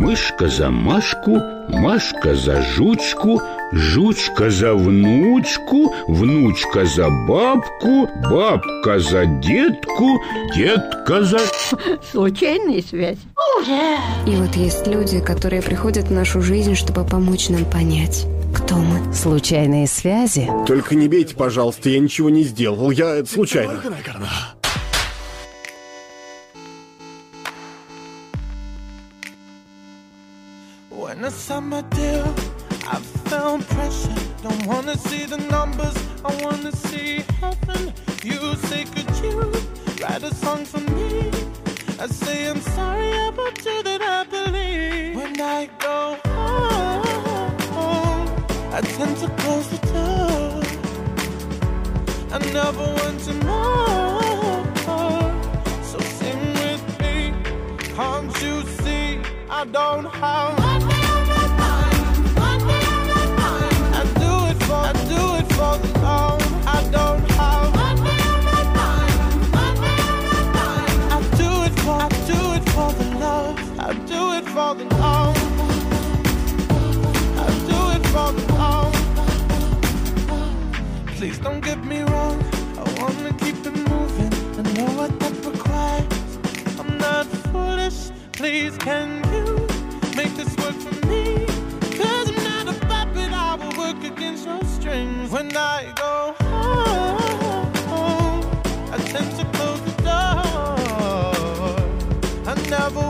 Мышка за Машку, Машка за жучку, Жучка за внучку, внучка за бабку, бабка за детку, детка за... Случайная связь. И вот есть люди, которые приходят в нашу жизнь, чтобы помочь нам понять, кто мы. Случайные связи. Только не бейте, пожалуйста, я ничего не сделал. Я это случайно. When the summer deal, I felt pressure. Don't wanna see the numbers, I wanna see heaven. You say, could you write a song for me? I say, I'm sorry about you that I believe. When I go home, I tend to close the door. I never want to know. So sing with me, can't you see? I don't have. Don't get me wrong. I wanna keep it moving. I know what that requires. I'm not foolish. Please, can you make this work for me? Cause I'm not a puppet. I will work against your strings. When I go home, I tend to close the door. I never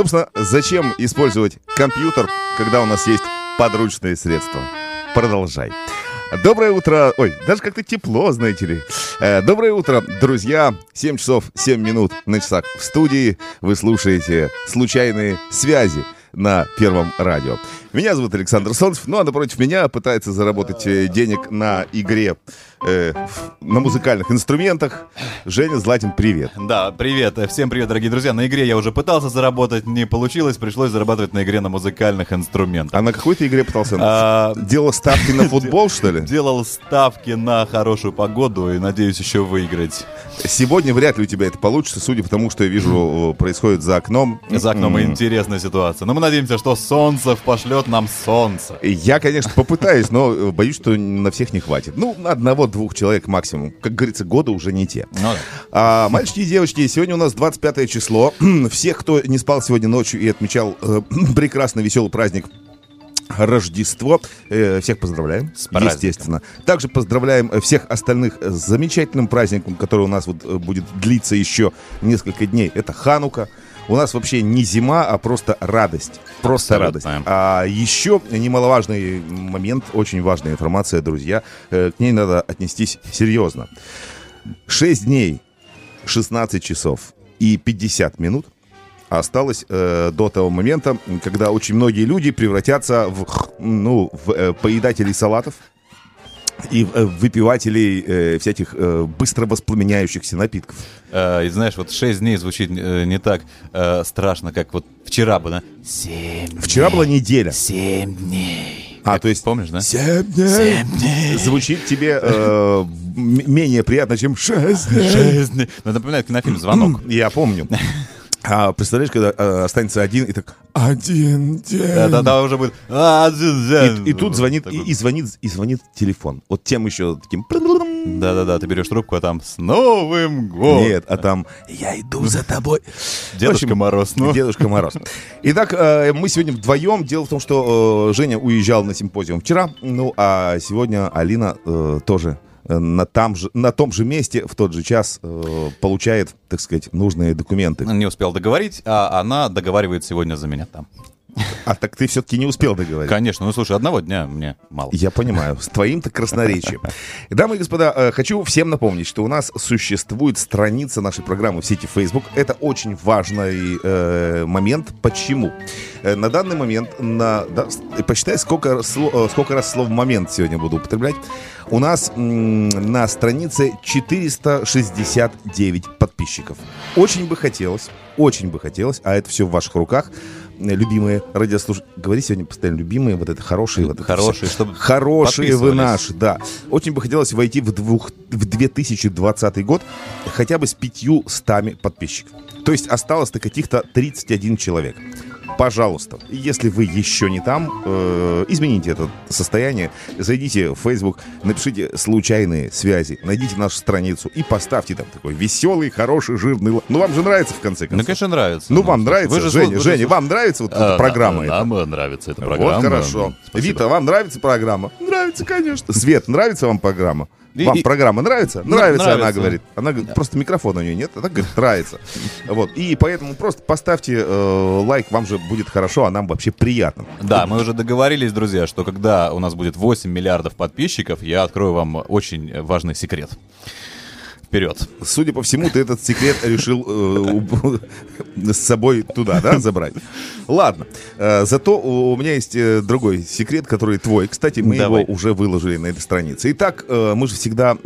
Собственно, зачем использовать компьютер, когда у нас есть подручные средства? Продолжай. Доброе утро. Ой, даже как-то тепло, знаете ли. Э, доброе утро, друзья. 7 часов 7 минут на часах в студии. Вы слушаете «Случайные связи» на Первом радио. Меня зовут Александр Солнцев, ну а напротив меня пытается заработать э, денег на игре э, на музыкальных инструментах. Женя Златин, привет. Да, привет. Всем привет, дорогие друзья. На игре я уже пытался заработать, не получилось, пришлось зарабатывать на игре на музыкальных инструментах. А на какой-то игре пытался? А, Делал ставки на футбол, что ли? Делал ставки на хорошую погоду и надеюсь еще выиграть. Сегодня вряд ли у тебя это получится, судя по тому, что я вижу, происходит за окном. За окном М, интересная ситуация. Но мы надеемся, что солнце пошлет нам солнце. Я, конечно, попытаюсь, но э, боюсь, что на всех не хватит. Ну, на одного-двух человек максимум. Как говорится, годы уже не те. Ну да. А, мальчики и девочки, сегодня у нас 25 число. Всех, кто не спал сегодня ночью и отмечал э, прекрасный веселый праздник Рождество. Э, всех поздравляем, С праздником. естественно. Также поздравляем э, всех остальных э, с замечательным праздником, который у нас вот будет длиться еще несколько дней. Это Ханука. У нас вообще не зима, а просто радость. Просто Абсолютно. радость. А еще немаловажный момент, очень важная информация, друзья. Э, К ней надо отнестись серьезно. 6 дней, 16 часов и 50 минут осталось э, до того момента, когда очень многие люди превратятся в, ну, в э, поедателей салатов и э, выпивателей э, всяких э, быстро воспламеняющихся напитков. И знаешь, вот 6 дней звучит э, не так э, страшно, как вот вчера бы, да? 7 Вчера была неделя. 7 дней. А, Как, то есть Помнишь, да? Семь дней. Звучит тебе э, менее приятно, чем шесть дней. 6 дней. Это напоминает кинофильм «Звонок». Я помню. А представляешь, когда э, останется один и так один день. Да-да-да, уже будет... «А, один день». И, и тут звонит, и, и звонит, и звонит телефон. Вот тем еще таким. Да-да-да, ты берешь трубку, а там «С Новым годом!» Нет, а там я иду за тобой. Дедушка общем, Мороз, ну. Дедушка Мороз. Итак, э, мы сегодня вдвоем. Дело в том, что э, Женя уезжал на симпозиум вчера, ну а сегодня Алина э, тоже на, там же, на том же месте в тот же час э, получает, так сказать, нужные документы. Не успел договорить, а она договаривает сегодня за меня там. А так ты все-таки не успел договорить. Конечно, ну слушай, одного дня мне мало. Я понимаю, с твоим-то красноречием. Дамы и господа, э, хочу всем напомнить, что у нас существует страница нашей программы в сети Facebook. Это очень важный э, момент. Почему? Э, на данный момент, на, да, с- посчитай, сколько, э, сколько раз слово «момент» сегодня буду употреблять. У нас м, на странице 469 подписчиков. Очень бы хотелось, очень бы хотелось, а это все в ваших руках, э, любимые радиослушатели. Говори сегодня постоянно любимые, вот это хорошие. Вот это Хорошие, всё. чтобы Хорошие вы наши, да. Очень бы хотелось войти в, двух, в 2020 год хотя бы с 500 подписчиков. То есть осталось-то каких-то 31 человек. Пожалуйста, если вы еще не там, э, измените это состояние, зайдите в Facebook, напишите случайные связи, найдите нашу страницу и поставьте там такой веселый, хороший, жирный... л- Ну, вам же нравится, в конце Ну, концов. конечно, нравится. Ну, вам нравится, Вы же Женя, слу- вы же Женя, вам нравится вот А, эта да, программа эта? Нам нравится эта программа. Вот хорошо. Спасибо. Вита, вам нравится программа? Нравится, конечно. Свет, нравится вам программа? Вам и- программа нравится? Ну, Нравится, она нравится. говорит. Она говорит, просто микрофона у нее нет, а так говорит, нравится. Вот. И поэтому просто поставьте э, лайк, вам же будет хорошо, а нам вообще приятно. Да, мы уже договорились, друзья, что когда у нас будет 8 миллиардов подписчиков, я открою вам очень важный секрет. Вперед. Судя по всему, ты этот секрет решил э, с собой туда, да, забрать. Ладно. Э, зато у меня есть э, другой секрет, который твой. Кстати, мы его уже выложили на этой странице. Итак, мы же всегда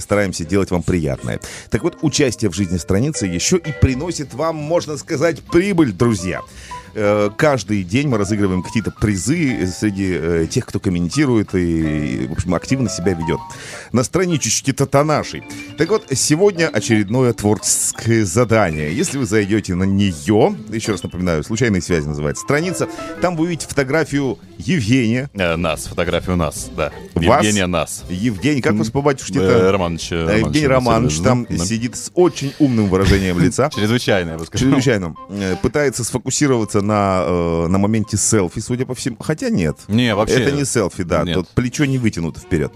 стараемся делать вам приятное. Так вот, участие в жизни страницы еще и приносит вам, можно сказать, прибыль, друзья. Э, Каждый день мы разыгрываем какие-то призы среди э, тех, кто комментирует и, в общем, активно себя ведет. На страничечке Татанашей. Так вот, сегодня очередное творческое задание. Если вы зайдете на нее, еще раз напоминаю, случайные связи называется страница, там вы увидите фотографию Евгения. Э, нас, фотографию нас, да. Вас? Евгения нас. Евгений, как вас по Э, батюшке-то? Романович. э, Э, Евгений Романович, Романович там да. сидит с очень умным выражением лица. Чрезвычайно, я бы сказал. Чрезвычайно. Пытается сфокусироваться на, э, на моменте селфи, судя по всему. Хотя нет. Не, вообще. Это не селфи, да. Нет. Тут плечо не вытянуто вперед.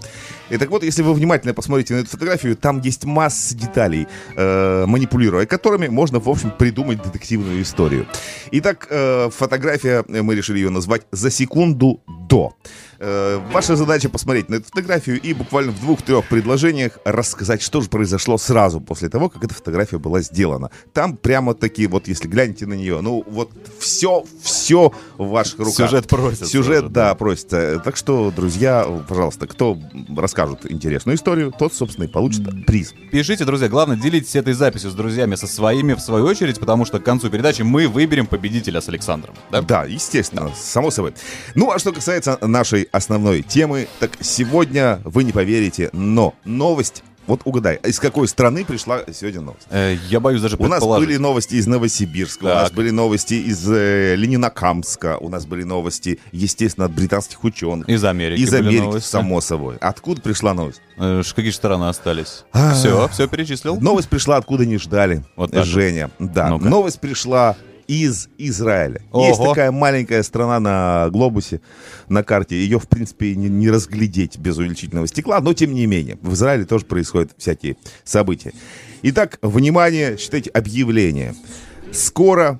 И так вот, если вы внимательно посмотрите на эту фотографию, там есть масса деталей, э, манипулируя которыми можно, в общем, придумать детективную историю. Итак, э, фотография, э, мы решили ее назвать «За секунду до». Э, ваша задача посмотреть на эту фотографию и буквально в двух-трех предложениях рассказать, что же произошло сразу после того, как эта фотография была сделана. Там прямо такие, вот если глянете на нее, ну вот все, все в ваших руках. Сюжет просится Сюжет, уже, да, да. просится. Так что, друзья, пожалуйста, кто расскажет интересную историю, тот, собственно, и получит приз. Пишите, друзья. Главное, делитесь этой записью с друзьями, со своими, в свою очередь, потому что к концу передачи мы выберем победителя с Александром. Да? Да, естественно, само собой. Ну, а что касается нашей основной темы, так сегодня вы не поверите, но новость, вот угадай, из какой страны пришла сегодня новость? Э, я боюсь даже У нас были новости из Новосибирска, у Так. нас были новости из э, Ленинакамска, у нас были новости, естественно, от британских ученых. Из Америки Из Америки, новости. само собой. Откуда пришла новость? Э, какие же страны остались? А. Все, все перечислил? Новость пришла, откуда не ждали. Вот. Женя. Да. Ну-ка. Новость пришла из Израиля. Ого. Есть такая маленькая страна на глобусе, на карте. Ее, в принципе, не, не разглядеть без увеличительного стекла, но тем не менее. В Израиле тоже происходят всякие события. Итак, внимание, считайте, объявление. скоро,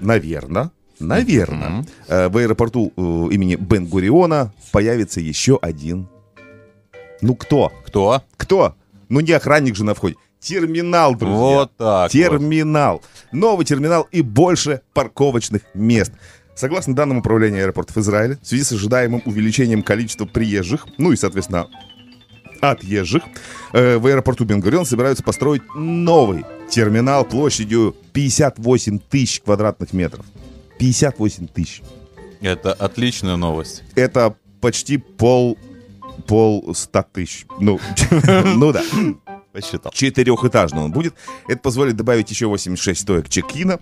наверное, наверное, э, в аэропорту э, имени Бен-Гуриона появится еще один. Ну кто? Кто? Кто? Ну не охранник же на входе. Терминал, друзья. Вот так вот. Терминал. Новый терминал и больше парковочных мест. Согласно данным Управления аэропортов Израиля, в связи с ожидаемым увеличением количества приезжих, ну и, соответственно, отъезжих, э, в аэропорту Бенгурион собираются построить новый терминал площадью 58 тысяч квадратных метров. 58 тысяч. Это отличная новость. Это почти пол пол ста тысяч. Ну, ну да. Посчитал. Четырехэтажный он будет. Это позволит добавить еще 86 стоек чек-ина,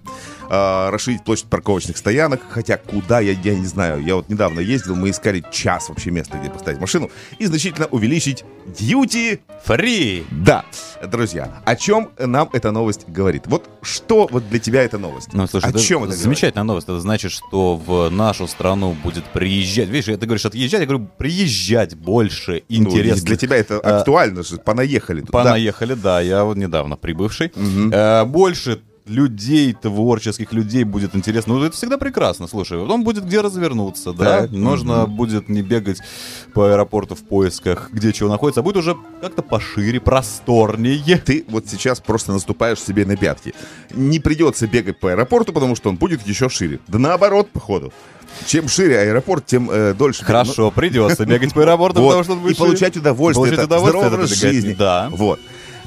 а, расширить площадь парковочных стоянок. Хотя куда, я, я не знаю. Я вот недавно ездил, мы искали час вообще места, где поставить машину. И значительно увеличить дьюти Фри! да, друзья, о чем нам эта новость говорит? Вот что вот для тебя эта новость? Ну, слушай, о это чем это замечательная новость. Это значит, что в нашу страну будет приезжать. Видишь, ты говоришь отъезжать, я говорю приезжать больше говорит? Ну, интересных. для тебя это а, актуально же, понаехали. тут, да. Понаехали, да, я вот недавно прибывший. Э, больше людей, творческих людей будет интересно. Ну, это всегда прекрасно, слушай. Потом будет где развернуться, да? Так. Нужно будет не бегать по аэропорту в поисках, где чего находится, а будет уже как-то пошире, просторнее. Ты вот сейчас просто наступаешь себе на пятки. Не придется бегать по аэропорту, потому что он будет еще шире. Да наоборот, походу. Чем шире аэропорт, тем э, дольше. Хорошо, придется бегать по аэропорту, Вот. потому что он будет и получать удовольствие. Получать это удовольствие здоровый от образ жизни. Да. Вот.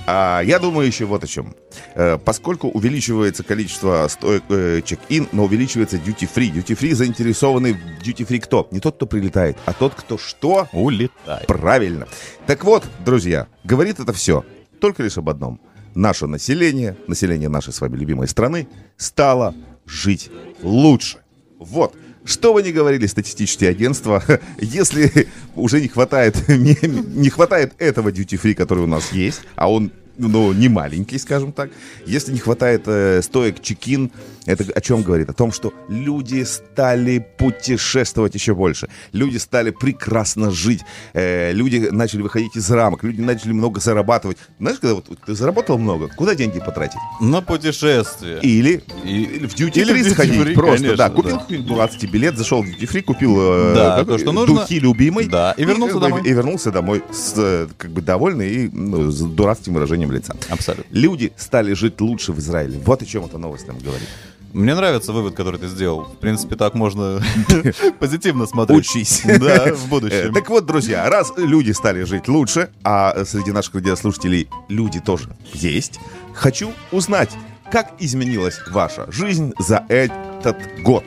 А, я думаю еще вот о чем. Э, поскольку увеличивается количество стоек э, чек-ин, но увеличивается duty-free. Duty-free заинтересованы в duty-free кто? Не тот, кто прилетает, а тот, кто что? Улетай. Правильно. Так вот, друзья, говорит это все только лишь об одном. Наше население, население нашей с вами любимой страны, стало жить лучше. Вот. Что бы ни говорили статистические агентства, если уже не хватает, не, не хватает этого duty-free, который у нас есть, а он ну, не маленький, скажем так. Если не хватает э, стоек чекин, это о чем говорит? О том, что люди стали путешествовать еще больше. Люди стали прекрасно жить. Э, люди начали выходить из рамок. Люди начали много зарабатывать. Знаешь, когда вот ты заработал много, куда деньги потратить? На путешествие. Или, И- или в duty или free сходить. free, просто, конечно, да. Купил да. какой-нибудь дурацкий билет, зашел в duty free, купил э, Да, как- то, что нужно. духи любимой. Да, и вернулся как бы, домой. И вернулся домой с, э, как бы довольный и ну, с дурацким выражением лица. Абсолютно. Люди стали жить лучше в Израиле. Вот о чем эта новость нам говорит. Мне нравится вывод, который ты сделал. В принципе, так можно позитивно смотреть. Учись. Да, в будущем. Так вот, друзья, раз люди стали жить лучше, а среди наших радиослушателей люди тоже есть, хочу узнать, как изменилась ваша жизнь за этот год.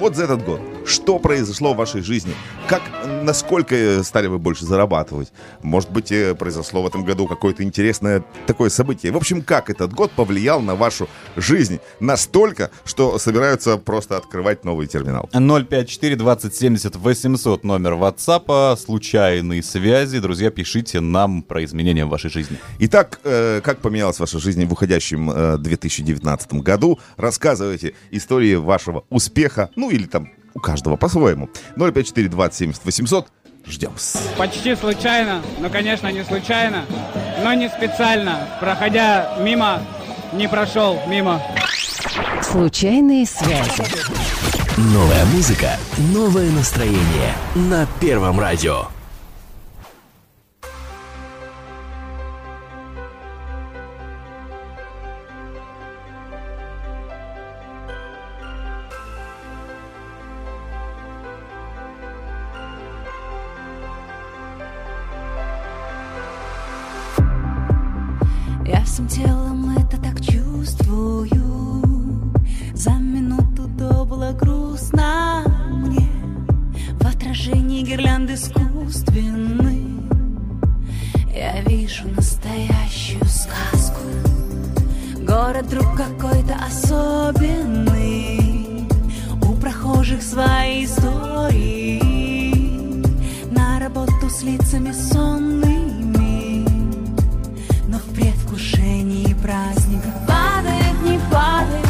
Вот за этот год. Что произошло в вашей жизни? Как, насколько э, стали вы больше зарабатывать? Может быть, э, произошло в этом году какое-то интересное такое событие? В общем, как этот год повлиял на вашу жизнь настолько, что собираются просто открывать новый терминал? 054 20 70 800 номер WhatsApp, случайные связи. Друзья, пишите нам про изменения в вашей жизни. Итак, э, как поменялась ваша жизнь в уходящем э, 2019 году? Рассказывайте истории вашего успеха, ну или там у каждого по-своему. 054 20 70 800. Ждем. Почти случайно, но, конечно, не случайно, но не специально. Проходя мимо, не прошел мимо. Случайные связи. Новая музыка, новое настроение на Первом радио. Отражении гирлянды искусственной Я вижу настоящую сказку. Город вдруг какой-то особенный. У прохожих свои истории. На работу с лицами сонными. Но в предвкушении праздника Падает, не падает,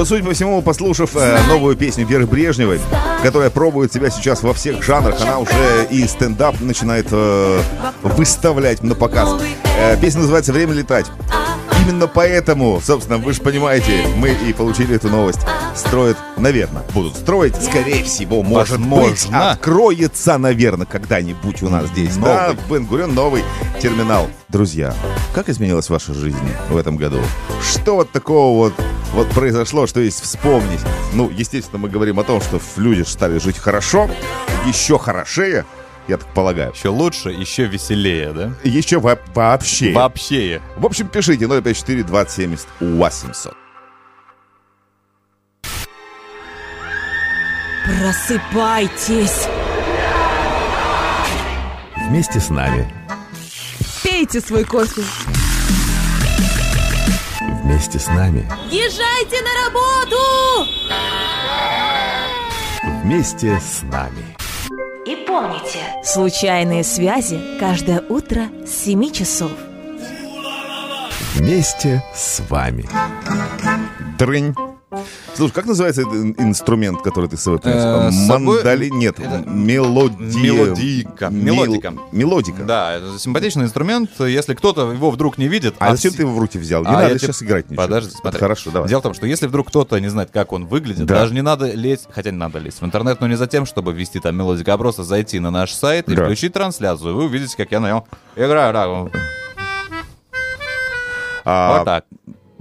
Вот судя по всему, послушав э, новую песню Веры Брежневой, которая пробует себя сейчас во всех жанрах, она уже и стендап начинает э, выставлять на показ. Э, песня называется «Время летать». Именно поэтому, собственно, вы же понимаете, мы и получили эту новость. Строят, наверное, будут строить, скорее всего, может быть, Возможно. откроется, наверное, когда-нибудь у нас здесь. Да, Новый. в Бен-Гурион новый терминал. Друзья, как изменилась ваша жизнь в этом году? Что вот такого вот, вот произошло, что есть вспомнить? Ну, естественно, мы говорим о том, что люди стали жить хорошо, еще хорошее, я так полагаю. Еще лучше, еще веселее, да? Еще во- вообще. Вообще. В общем, пишите 054 2070 800. Просыпайтесь! Вместе с нами. Пейте свой кофе. Вместе с нами. Езжайте на работу! Вместе с нами. И помните, случайные связи каждое утро с 7 часов. Вместе с вами. Трынь. Слушай, как называется этот ин- инструмент, который ты с собой принес? Э, собой- Мандали? Нет, мелодия. Мелодика. Мел- Мелодика. Мелодика. Да, это симпатичный инструмент. Если кто-то его вдруг не видит... А зачем вс- ты его в руки взял? Не А, надо я тебе- сейчас играть ничего. Подожди, смотри. Хорошо, давай. Дело в том, что если вдруг кто-то не знает, как он выглядит, Да. даже не надо лезть, хотя не надо лезть в интернет, но не за тем, чтобы ввести там мелодика, а просто зайти на наш сайт и Да. включить трансляцию. Вы увидите, как я на нем играю. Да, вот А, так.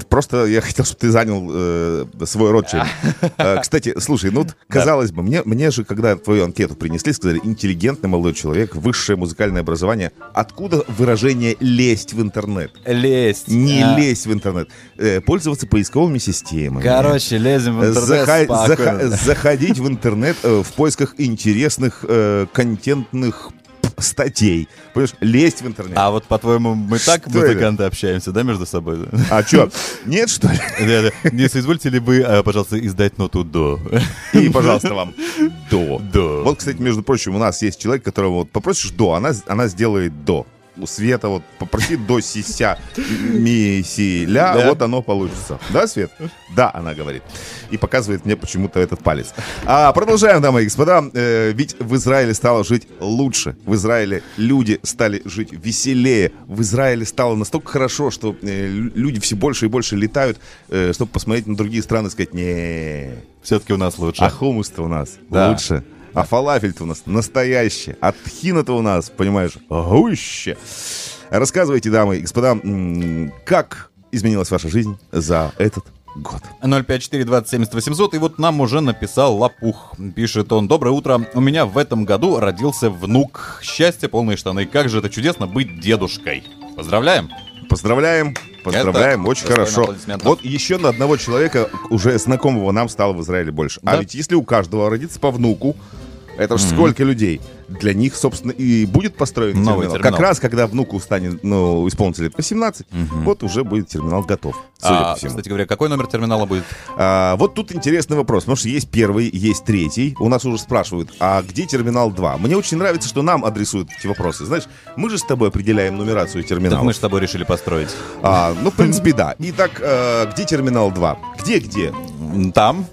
Просто я хотел, чтобы ты занял э, свой род чем. Э, Кстати, слушай, ну, казалось бы, мне, мне же, когда твою анкету принесли, сказали, интеллигентный молодой человек, высшее музыкальное образование. Откуда выражение «лезть в интернет»? Лезть. Не А. лезть в интернет. Э, пользоваться поисковыми системами. Короче, лезем в интернет Заха- заха- заходить в интернет э, в поисках интересных э, контентных статей. Понимаешь, лезть в интернет. А вот, по-твоему, мы так, Что музыканты, общаемся, да, между собой? А что, нет, что ли? Не соизвольте ли вы, а, пожалуйста, издать ноту до? И, пожалуйста, вам до. До. Вот, кстати, между прочим, у нас есть человек, которого вот попросишь до, она, она сделает до. У Света вот попроси до сися ми си ля, Да. вот оно получится. Да, Свет? Да, она говорит. И показывает мне почему-то этот палец. А продолжаем, дамы и господа. Э, ведь в Израиле стало жить лучше. В Израиле люди стали жить веселее. В Израиле стало настолько хорошо, что э, лю- люди все больше и больше летают, э, чтобы посмотреть на другие страны и сказать, не Все-таки у нас лучше. а хумус-то у нас Да. лучше. А фалафель-то у нас настоящий. А тхина-то у нас, понимаешь, гуще. Рассказывайте, дамы и господа, как изменилась ваша жизнь за этот год? 054 20 800. И вот нам уже написал Лопух. Пишет он. Доброе утро. У меня в этом году родился внук. Счастье, полные штаны. Как же это чудесно быть дедушкой. Поздравляем. Поздравляем, поздравляем, Это очень хорошо. Вот еще на одного человека, уже знакомого нам, стало в Израиле больше. А Да. ведь если у каждого родится по внуку, это же Мгм. сколько людей? Для них, собственно, и будет построен Новый терминал. терминал. Как раз, когда внуку станет, ну, исполнится лет по 17, вот уже будет терминал готов, судя А, по всему. кстати говоря, какой номер терминала будет? А, вот тут интересный вопрос, потому что есть первый, есть третий. У нас уже спрашивают, а где терминал 2? Мне очень нравится, что нам адресуют эти вопросы. Знаешь, мы же с тобой определяем нумерацию Так терминалов. мы же с тобой решили построить. А, ну, в принципе, да. Итак, э, где терминал 2? Где-где? Там.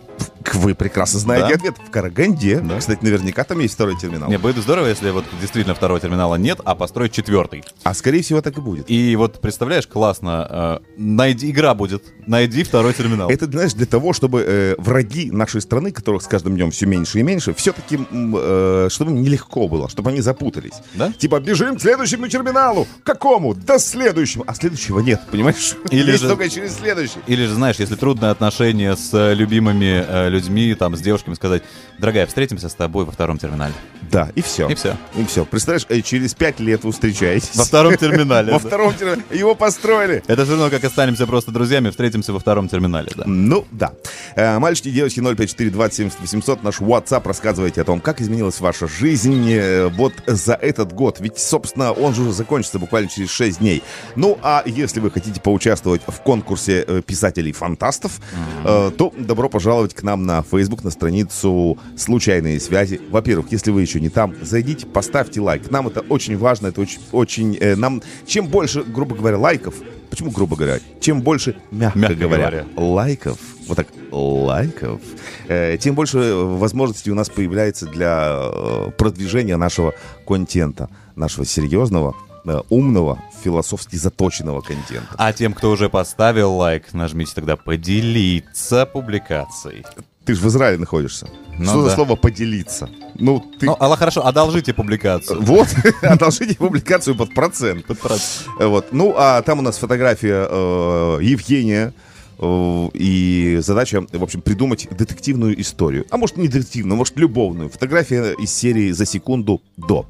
Вы прекрасно знаете Да. ответ. В Караганде. Кстати, наверняка там есть второй терминал. Не, будет здорово, если вот действительно второго терминала нет, а построить четвертый. А скорее всего так и будет. И вот представляешь, классно, э, найди, игра будет, найди второй терминал. Это, знаешь, для того, чтобы э, враги нашей страны, которых с каждым днем все меньше и меньше, все-таки, э, чтобы им нелегко было, чтобы они запутались. Да? Типа, бежим к следующему терминалу. Какому? Да следующему. А следующего нет, понимаешь? Или Есть же- только через следующий. Или же, знаешь, если трудные отношения с э, любимыми э, людьми, там, с девушками, сказать, дорогая, встретимся с тобой во втором терминале. Да, и все. И все. И все. Представляешь, э, через пять лет вы встречаетесь. Во втором терминале. Во втором терминале. Его построили. Это все равно, как останемся просто друзьями, встретимся во втором терминале, да. Ну, да. Э, Мальчики, девочки, 054 20 800, наш WhatsApp, рассказывайте о том, как изменилась ваша жизнь э, вот за этот год. Ведь, собственно, он же уже закончится буквально через 6 дней. Ну, а если вы хотите поучаствовать в конкурсе писателей-фантастов, то добро пожаловать к нам на Facebook, на страницу «Случайные связи». Во-первых, если вы еще не там, зайдите, поставьте лайк. Нам это очень важно, это очень, очень э, нам, чем больше, грубо говоря, лайков, Почему, грубо говоря? Чем больше, мягко, Мягко говоря, говоря. лайков, вот так, лайков, э, тем больше возможностей у нас появляется для э, продвижения нашего контента, нашего серьезного, э, умного, философски заточенного контента. А тем, кто уже поставил лайк, нажмите тогда «Поделиться публикацией». Ты же в Израиле находишься. Ну Что за да. слово «поделиться»? Ну, ты... Ну, Алла, хорошо, одолжите публикацию. Вот, одолжите публикацию под процент. Под процент. Вот. Ну, а там у нас фотография э, Евгения. э, И задача, в общем, придумать детективную историю. А может, не детективную, может, любовную. Фотография из серии «За секунду до».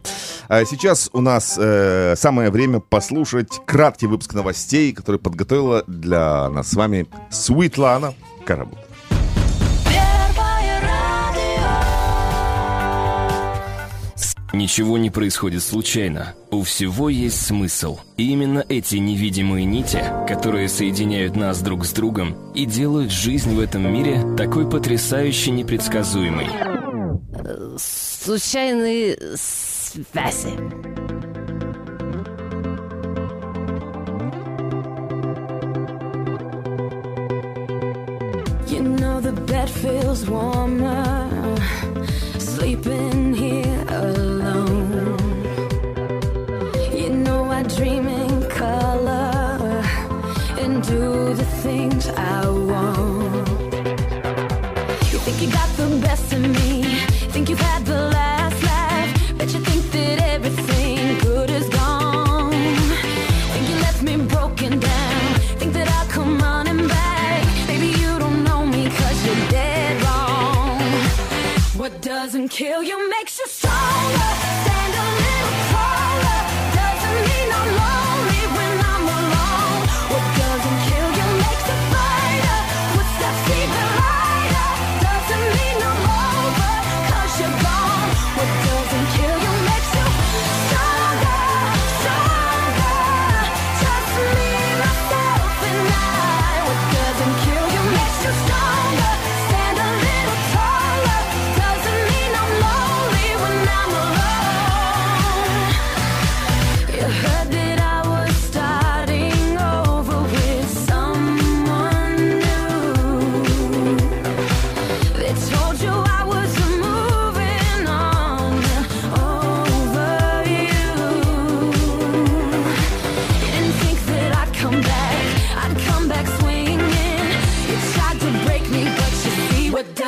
А сейчас у нас э, самое время послушать краткий выпуск новостей, который подготовила для нас с вами Светлана Карабут. Ничего не происходит случайно. У всего есть смысл. И именно эти невидимые нити, которые соединяют нас друг с другом и делают жизнь в этом мире такой потрясающе непредсказуемой. Случайные связи. You know the bed feels warmer kill you.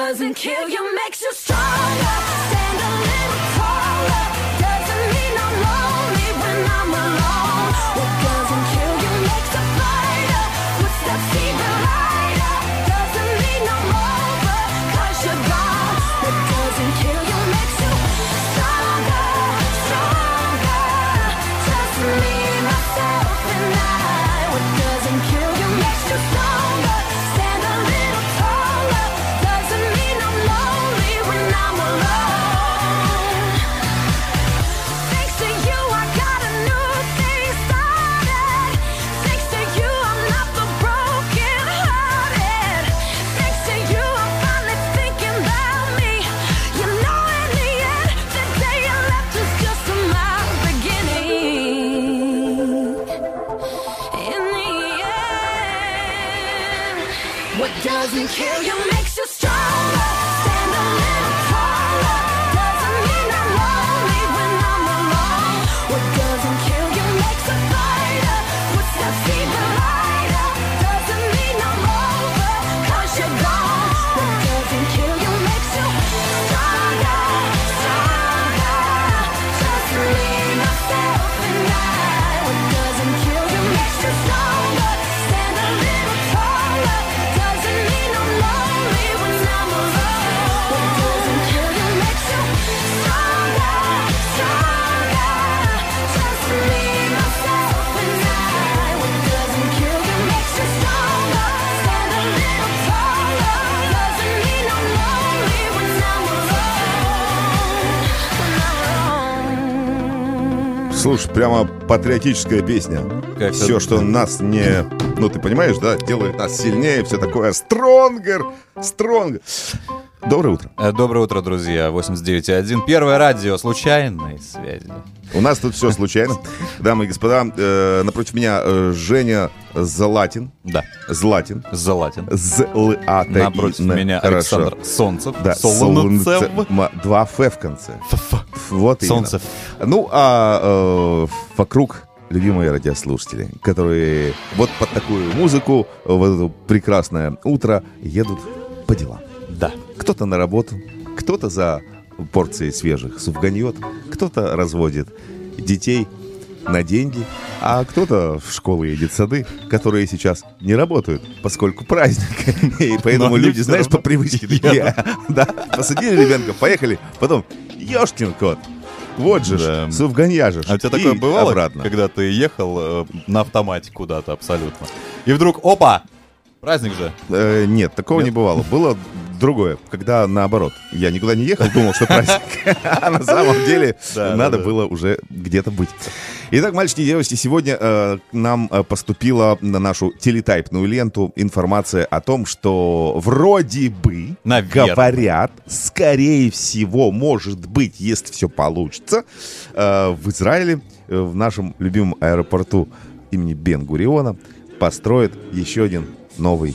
Doesn't kill you makes you Слушай, прямо патриотическая песня. Как все, это- что нас не... Ну, ты понимаешь, да? Делает нас сильнее, все такое. Стронгер! Стронгер! Доброе утро. Э, Доброе утро, друзья. 89.1. Первое радио. Случайные связи. У нас тут все случайно. Дамы и господа, э, напротив меня э, Женя Златин. Да. Златин. Златин. З-Л-А-Т-И. Напротив меня Хорошо. Александр Солнцев. Да, Солонцев. Солнце- ма- Два Ф в конце. Вот именно. Солнцев. Ну, а э, вокруг любимые радиослушатели, которые вот под такую музыку в это прекрасное утро едут по делам. Да. Кто-то на работу, кто-то за порцией свежих сувганьет, кто-то разводит детей на деньги, а кто-то в школу едет в сады, которые сейчас не работают, поскольку праздник. И поэтому они люди, знаешь, по привычке такие, да, посадили ребенка, поехали, потом, ешкин кот, вот же ж, сувганья же ж». А у тебя И такое бывало, обратно. когда ты ехал э, на автомате куда-то абсолютно, и вдруг, опа, праздник же. Э, нет, такого не бывало. Было другое, когда наоборот. Я никуда не ехал, думал, что праздник. А на самом деле надо было уже где-то быть. Итак, мальчики и девочки, сегодня э, нам э, поступила на нашу телетайпную ленту информация о том, что вроде бы говорят, скорее всего, может быть, если все получится, э, в Израиле, в нашем любимом аэропорту имени Бен Гуриона построят еще один новый,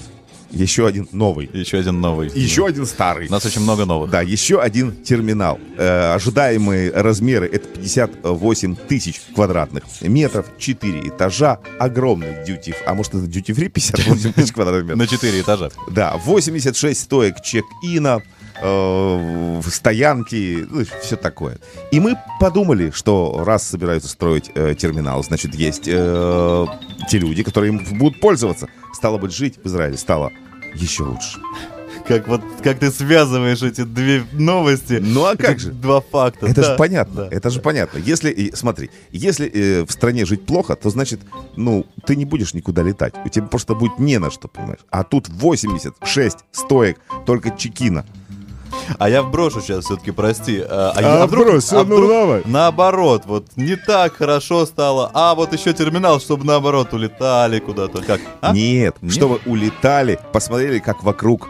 еще один новый, Еще один новый. еще один старый. У нас очень много новых. Да, еще один терминал. Э, ожидаемые размеры это 58 тысяч квадратных метров, 4 этажа, огромный дьюти, а может это дьюти фри 58 тысяч квадратных метров. На 4 этажа. Да, 86 стоек чек-ина, э, стоянки, ну, все такое. И мы подумали, что раз собираются строить э, терминал, значит, есть э, те люди, которые им будут пользоваться. Стало быть, жить в Израиле стало еще лучше. Как вот, как ты связываешь эти две новости. Ну а как же? Два факта. Это Да, же понятно, да. это же понятно. Если, смотри, если э, в стране жить плохо, то значит, ну, ты не будешь никуда летать. У тебя просто будет не на что, понимаешь? А тут 86 стоек только чекина. А я вброшу сейчас все-таки, прости. А, А, я вдруг- брось, а ну вдруг давай. Наоборот, вот не так хорошо стало. А вот еще терминал, чтобы наоборот улетали куда-то. Как? А? Нет, Нет? чтобы улетали, посмотрели, как вокруг,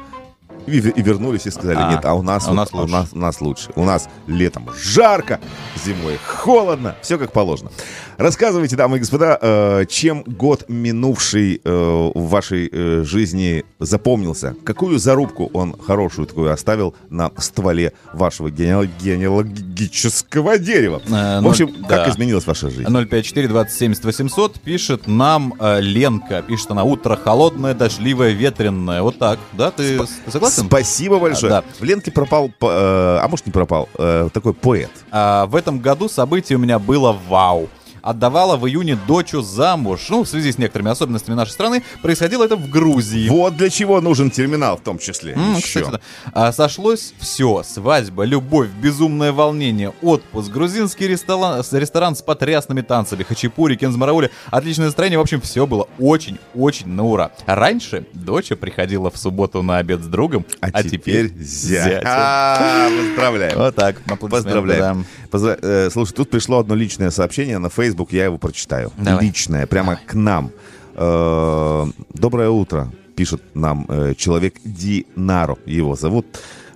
и, и вернулись и сказали, А, нет, а у нас, а у нас у лучше. нас, у нас лучше. У нас летом жарко, зимой холодно, все как положено. Рассказывайте, дамы и господа, э, чем год минувший э, в вашей э, жизни запомнился? Какую зарубку он хорошую такую оставил на стволе вашего генеал- генеалогического дерева? Э, В общем, да. как изменилась ваша жизнь? 054 20 800 пишет нам э, Ленка. Пишет она утро холодное, дождливое, ветреное. Вот так. Да, ты, ты согласен? Спасибо большое. А, да. В Ленке пропал, э, а может не пропал, э, такой поэт. А, в этом году событие у меня было вау. Отдавала в июне дочу замуж. Ну, в связи с некоторыми особенностями нашей страны, происходило это в Грузии. Вот для чего нужен терминал в том числе. М, Еще. кстати, да. А, сошлось все. Свадьба, любовь, безумное волнение, отпуск, грузинский ресторан, ресторан с потрясными танцами, хачапури, кензмараули, отличное настроение. В общем, все было очень-очень на ура. Раньше доча приходила в субботу на обед с другом, А, теперь, зять. А, Поздравляем. Вот так. Поздравляем. Поздра- э, Слушай, тут пришло одно личное сообщение на Facebook, я его прочитаю. Давай. Личное, прямо к нам. Э, Доброе утро, пишет нам э, человек Динаро, его зовут.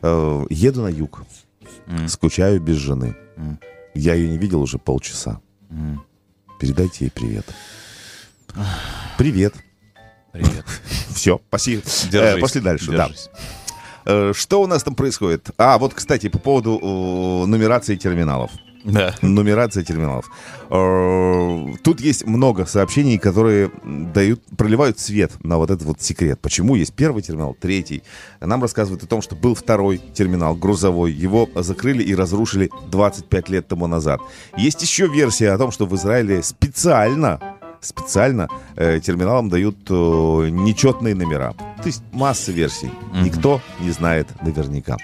Э, Еду на юг, скучаю без жены. Я ее не видел уже полчаса. Передайте ей привет. Привет. Привет. Все, спасибо. Держись, Э, Пошли дальше, держись. да. Э, Что у нас там происходит? А, вот, кстати, по поводу э, нумерации терминалов. Да. Нумерация терминалов. Э, Тут есть много сообщений, которые дают, проливают свет на вот этот вот секрет. Почему есть первый терминал, третий. Нам рассказывают о том, что был второй терминал, грузовой. Его закрыли и разрушили 25 лет тому назад. Есть еще версия о том, что в Израиле специально специально э, терминалам дают э, нечетные номера. То есть масса версий. Никто не знает наверняка.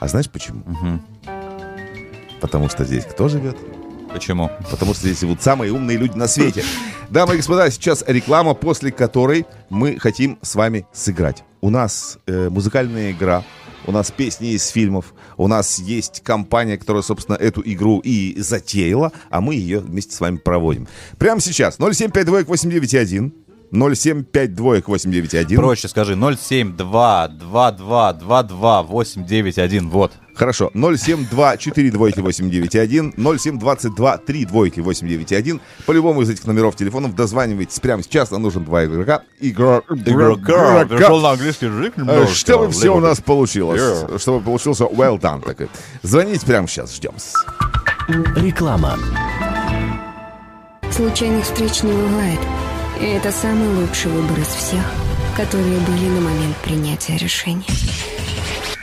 А знаешь почему? Потому что здесь кто живет? Почему? Потому что здесь живут самые умные люди на свете. Дамы и господа, сейчас реклама, после которой мы хотим с вами сыграть. У нас э, музыкальная игра, у нас песни из фильмов, у нас есть компания, которая, собственно, эту игру и затеяла, а мы ее вместе с вами проводим. Прямо сейчас. 0752891 0752891 Проще скажи 072-22-22-891. Вот. Хорошо. 072 4 двойки 891 0722 3 двойки 891. По любому из этих номеров телефонов дозванивайтесь прямо сейчас. Нам нужен два игрока. Игро... Игрока. Перешел на английский язык Э, немножко. Чтобы все у нас получилось. Yeah. Чтобы получился well done такой. Звоните прямо сейчас. Ждем. Реклама. Случайных встреч не бывает. И это самый лучший выбор из всех, которые были на момент принятия решения.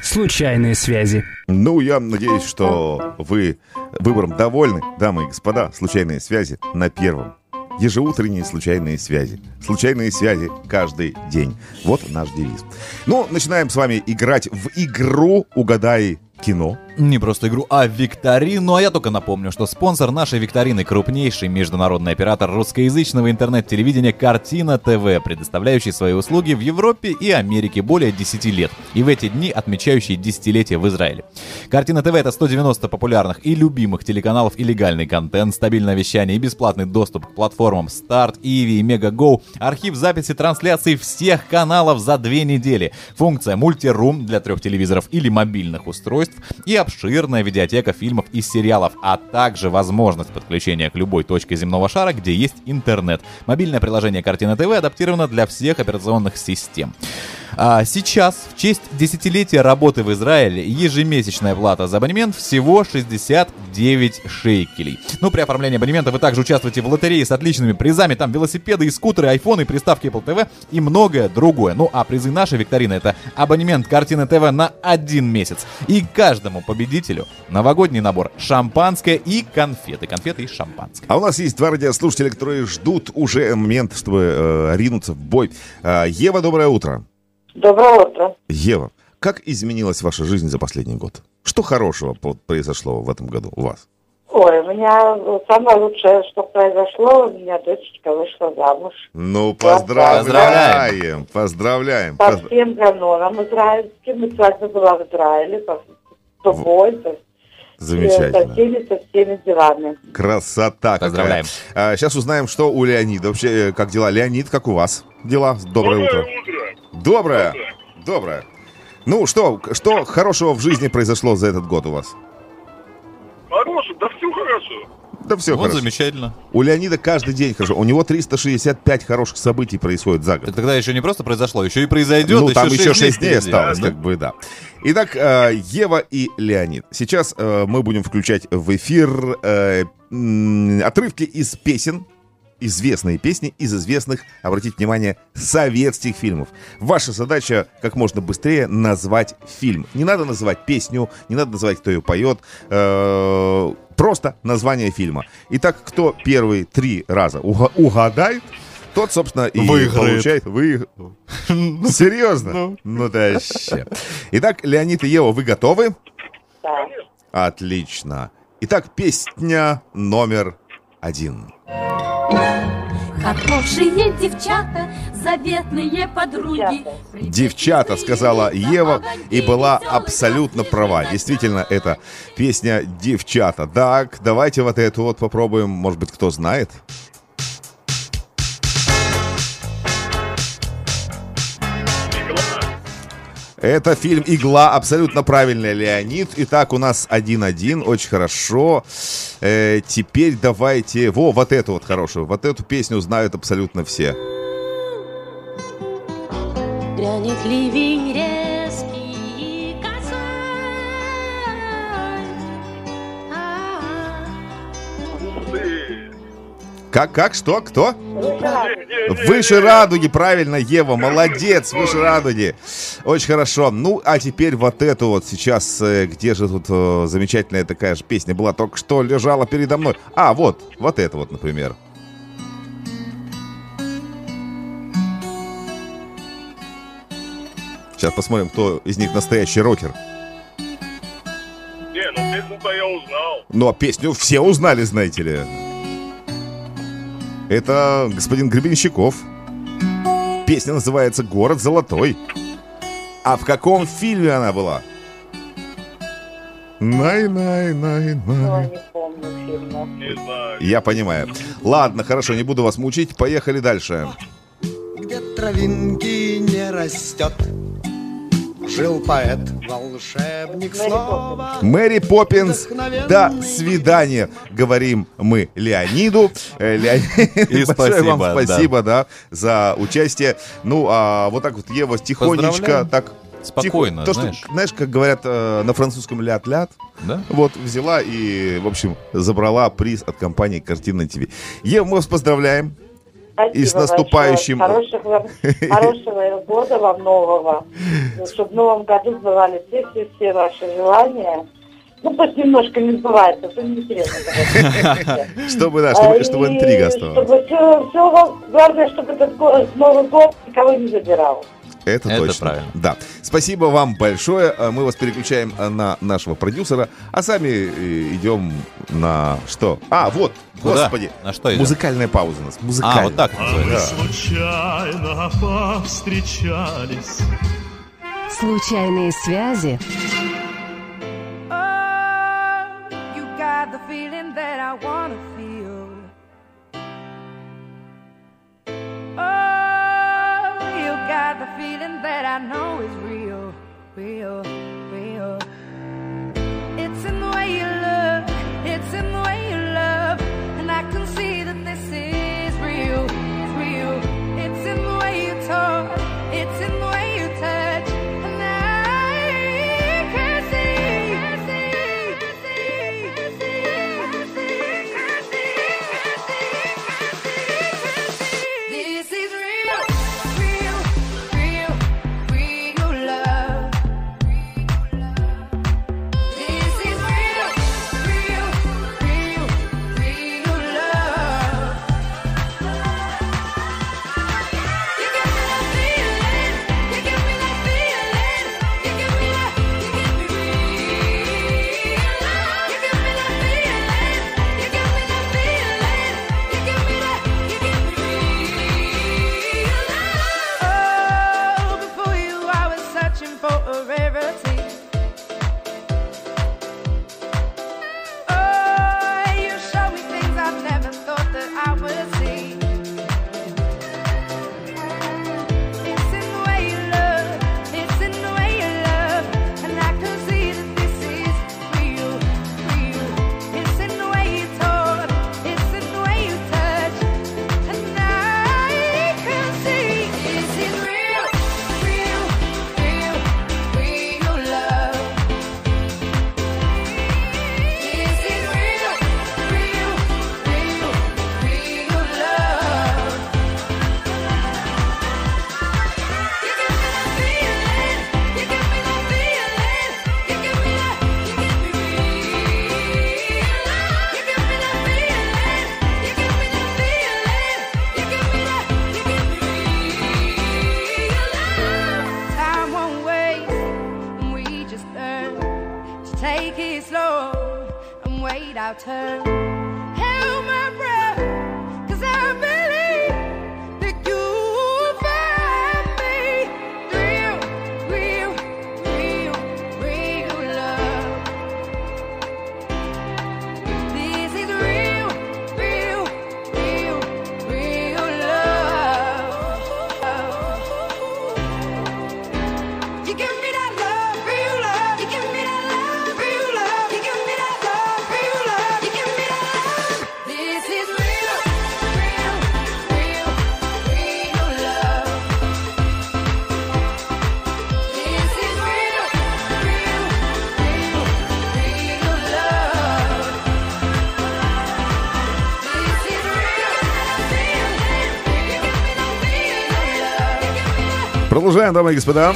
Случайные связи. Ну, я надеюсь, что вы выбором довольны, дамы и господа. Случайные связи на первом. Ежеутренние случайные связи. Случайные связи каждый день. Вот наш девиз. Ну, начинаем с вами играть в игру «Угадай кино». Не просто игру, а викторину. А я только напомню, что спонсор нашей викторины – крупнейший международный оператор русскоязычного интернет-телевидения «Картина ТВ», предоставляющий свои услуги в Европе и Америке более 10 лет. И в эти дни отмечающие десятилетие в Израиле. «Картина ТВ» — это 190 популярных и любимых телеканалов и легальный контент, стабильное вещание и бесплатный доступ к платформам Start, Иви и Мегаго, архив записи трансляций всех каналов за две недели, функция мультирум для трех телевизоров или мобильных устройств и обширная видеотека фильмов и сериалов, а также возможность подключения к любой точке земного шара, где есть интернет. Мобильное приложение Картина ТВ адаптировано для всех операционных систем. А сейчас, в честь десятилетия работы в Израиле, ежемесячная плата за абонемент всего 69 шейкелей. Ну, при оформлении абонемента вы также участвуете в лотерее с отличными призами. Там велосипеды и скутеры, айфоны, приставки Apple TV и многое другое. Ну, а призы нашей викторины это абонемент Картины ТВ на один месяц. И каждому победителю новогодний набор шампанское и конфеты. Конфеты и шампанское. А у нас есть два радиослушателя, которые ждут уже момент, чтобы э, ринуться в бой. Э, Ева, доброе утро. Доброе утро. Ева, как изменилась ваша жизнь за последний год? Что хорошего произошло в этом году у вас? Ой, у меня самое лучшее, что произошло, у меня дочечка вышла замуж. Ну, Поздравляем. поздравляем, поздравляем. По всем канонам израильским. И свадьба была в Израиле, по тобой, со, Замечательно. со всеми, со всеми делами. Красота какая. Поздравляем. А, сейчас узнаем, что у Леонида. Вообще, э, как дела? Леонид, как у вас дела? Доброе, утро. Доброе. Доброе. Ну, что, что хорошего в жизни произошло за этот год у вас? Хорошо, да все хорошо. Да все Вот хорошо. замечательно. У Леонида каждый день хорошо. У него 365 хороших событий происходит за год. Это тогда еще не просто произошло, еще и произойдет. Ну, там еще 6 шесть дней впереди. осталось, Да. как бы, да. Итак, э, Ева и Леонид. Сейчас э, мы будем включать в эфир э, отрывки из песен, известные песни из известных, обратите внимание, советских фильмов. Ваша задача как можно быстрее назвать фильм. Не надо называть песню, не надо называть, кто ее поет. Просто название фильма. Итак, кто первые три раза уга- угадает, тот, собственно, и Выиграет. получает... Вы... Серьезно? Ну да вообще. Итак, Леонид и Ева, вы готовы? Да. Отлично. Итак, песня номер один. Хорошие девчата, заветные подруги. Девчата, сказала Ева, и была абсолютно права. Действительно, это песня «Девчата». Так, давайте вот эту вот попробуем. Может быть, кто знает? Это фильм «Игла», абсолютно правильно, Леонид. Итак, у нас 1-1, очень хорошо. Э, теперь давайте... Во, вот эту вот хорошую. Вот эту песню знают абсолютно все. Грянет ливень Как, как, что, кто? Выше радуги, правильно, Ева, молодец, выше радуги. Очень хорошо. Ну, а теперь вот эту вот сейчас, э, где же тут э, замечательная такая же песня была, только что лежала передо мной. А, вот, вот это вот, например. Сейчас посмотрим, кто из них настоящий рокер. Не, ну песню-то я узнал. Ну, а песню все узнали, знаете ли. Это господин Гребенщиков. Песня называется «Город золотой». А в каком фильме она была? Най-най-най-най. Не помню фильма. Не знаю. Я понимаю. Ладно, хорошо, не буду вас мучить. Поехали дальше. где травинки не растет. Жил поэт, волшебник слова. Мэри Поппинс, до свидания, говорим мы Леониду. Э, Леонид, И большое вам спасибо, да. спасибо, да, за участие. Ну, а вот так вот Ева тихонечко, так Спокойно, тихо- то, знаешь. Что, знаешь, как говорят э, на французском ляд-ляд, Да? вот взяла и, в общем, забрала приз от компании Картина ТВ. Ева, мы вас поздравляем. Спасибо И с наступающим. большое. Хороших вам- хорошего года вам нового. Чтобы в новом году сбывали все-все-все ваши желания. Ну, пусть немножко не сбывается, это неинтересно. Чтобы, да, А, чтобы, чтобы интрига оставалась. Чтобы все, все, главное, чтобы этот го- Новый год никого не забирал. Это, Это точно. правильно. Да. Спасибо вам большое. А Мы вас переключаем а, на нашего продюсера, а сами э, идем на что? А, вот, Куда? господи. На что идем? Музыкальная пауза у нас. Музыкальная. А, вот так А называется. мы случайно повстречались Случайные связи You got the feeling that I wanna feeling that I know is real, real, real. Turn. Продолжаем, дамы и господа.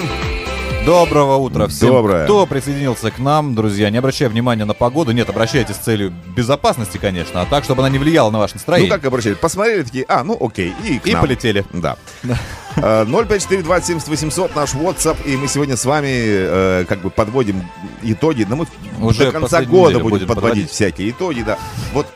Доброго утра всем, Доброе. кто присоединился к нам, друзья. Не обращая внимания на погоду. Нет, обращайтесь с целью безопасности, конечно, а так, чтобы она не влияла на ваше Ну настроение. как обращались? Посмотрели такие, а, ну окей, и к И нам. полетели. Да. Э, 054-270-800 наш WhatsApp, и мы сегодня с вами э, как бы подводим итоги, но мы Уже до конца года будем будем подводить подводить. всякие итоги, да. Вот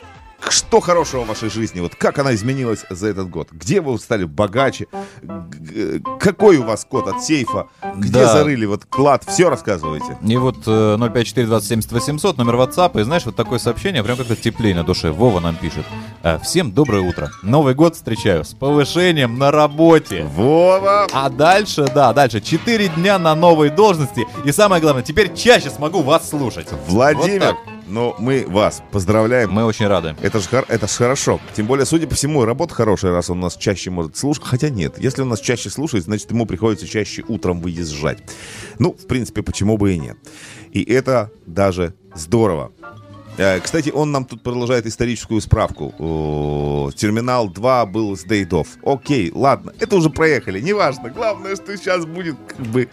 что хорошего в вашей жизни? Вот как она изменилась за этот год? Где вы стали богаче? Г- Какой у вас код от сейфа? Где Да. зарыли вот клад? Все рассказывайте. И вот э, 054-270-800, номер WhatsApp, и знаешь, вот такое сообщение, прям как-то теплее на душе. Вова нам пишет. Э, Всем доброе утро. Новый год встречаю с повышением на работе. Вова! А дальше, да, дальше. Четыре дня на новой должности. И самое главное, теперь чаще смогу вас слушать. Владимир, Вот так. Но мы вас поздравляем. Мы очень рады. Это же это ж хорошо. Тем более, судя по всему, работа хорошая, раз он нас чаще может слушать. Хотя нет, если он нас чаще слушает, значит, ему приходится чаще утром выезжать. Ну, в принципе, почему бы и нет. И это даже здорово. Э, Кстати, он нам тут продолжает историческую справку. Терминал 2 был с Дейдов. Окей, ладно, это уже проехали, неважно. Главное, что сейчас будет как бы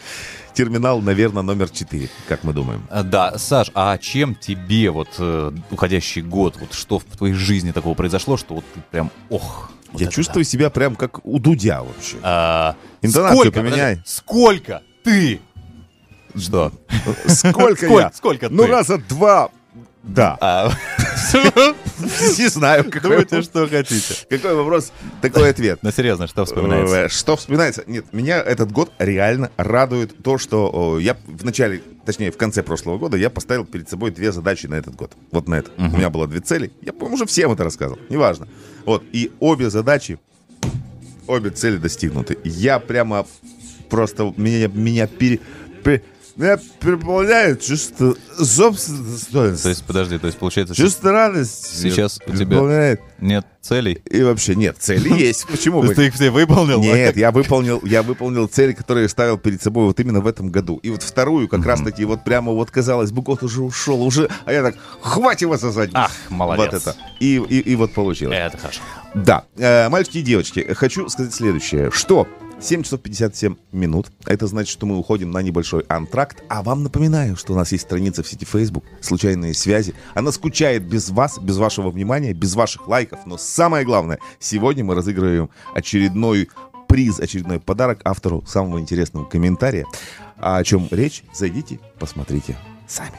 терминал, наверное, номер 4, как мы думаем. Э, Да, Саш, а чем тебе вот э, уходящий год, вот что в твоей жизни такого произошло, что вот ты прям, ох. вот Я чувствую себя прям как у Дудя вообще. А, Интонацию сколько, поменяй. подожди, сколько ты? Что? Сколько я? Сколько Ну, ты? раза два. Да. А, Не знаю, какой Думайте, что хотите. Какой вопрос, такой ответ. Ну, серьезно, что вспоминается? Э, Что вспоминается? Нет, меня этот год реально радует то, что я в начале, точнее, в конце прошлого года я поставил перед собой две задачи на этот год. Вот на это. У меня было две цели. Я, по-моему, уже всем это рассказывал. Неважно. Вот. И обе задачи, обе цели достигнуты. Я прямо просто меня, меня пере, пере- меня переполняет чувство собственного достоинства. То есть, подожди, то есть, получается, Чувство радости. сейчас у тебя нет целей? И вообще нет, цели есть. Почему бы? ты их все выполнил? Нет, я выполнил, я выполнил цели, которые ставил перед собой вот именно в этом году. И вот вторую, как раз таки, вот прямо вот казалось бы, год уже ушел, уже, а я так, хватит его за задницу. Ах, молодец. Вот это. И, и, и вот получилось. Это хорошо. Да, Э, мальчики и девочки, хочу сказать следующее, что 7 часов 57 минут, это значит, что мы уходим на небольшой антракт, а вам напоминаю, что у нас есть страница в сети Facebook, случайные связи, она скучает без вас, без вашего внимания, без ваших лайков, но самое главное, сегодня мы разыгрываем очередной приз, очередной подарок автору самого интересного комментария. А о чем речь, зайдите, посмотрите сами.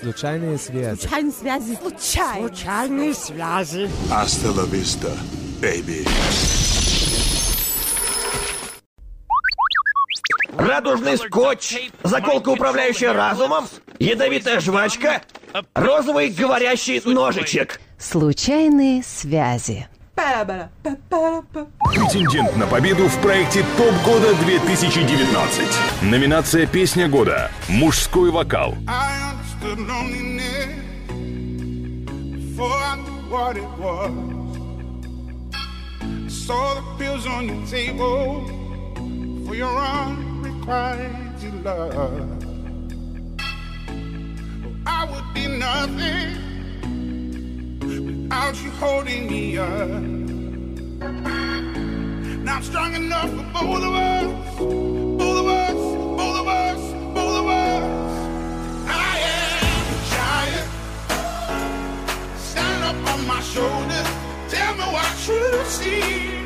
Случайные связи. Случайные связи. Случайные. Случайные связи. Hasta la vista, baby. Радужный скотч, заколка, управляющая разумом, ядовитая жвачка, розовый говорящий ножичек. Случайные связи. Претендент на победу в проекте ТОП года 2019. Номинация «Песня года». Мужской вокал. Saw the pills on your table for your unrequited love. Oh, I would be nothing without you holding me up. Now I'm strong enough for both of us, both of us, both of us, both of us. I am a giant. Stand up on my shoulders. Tell me what you see.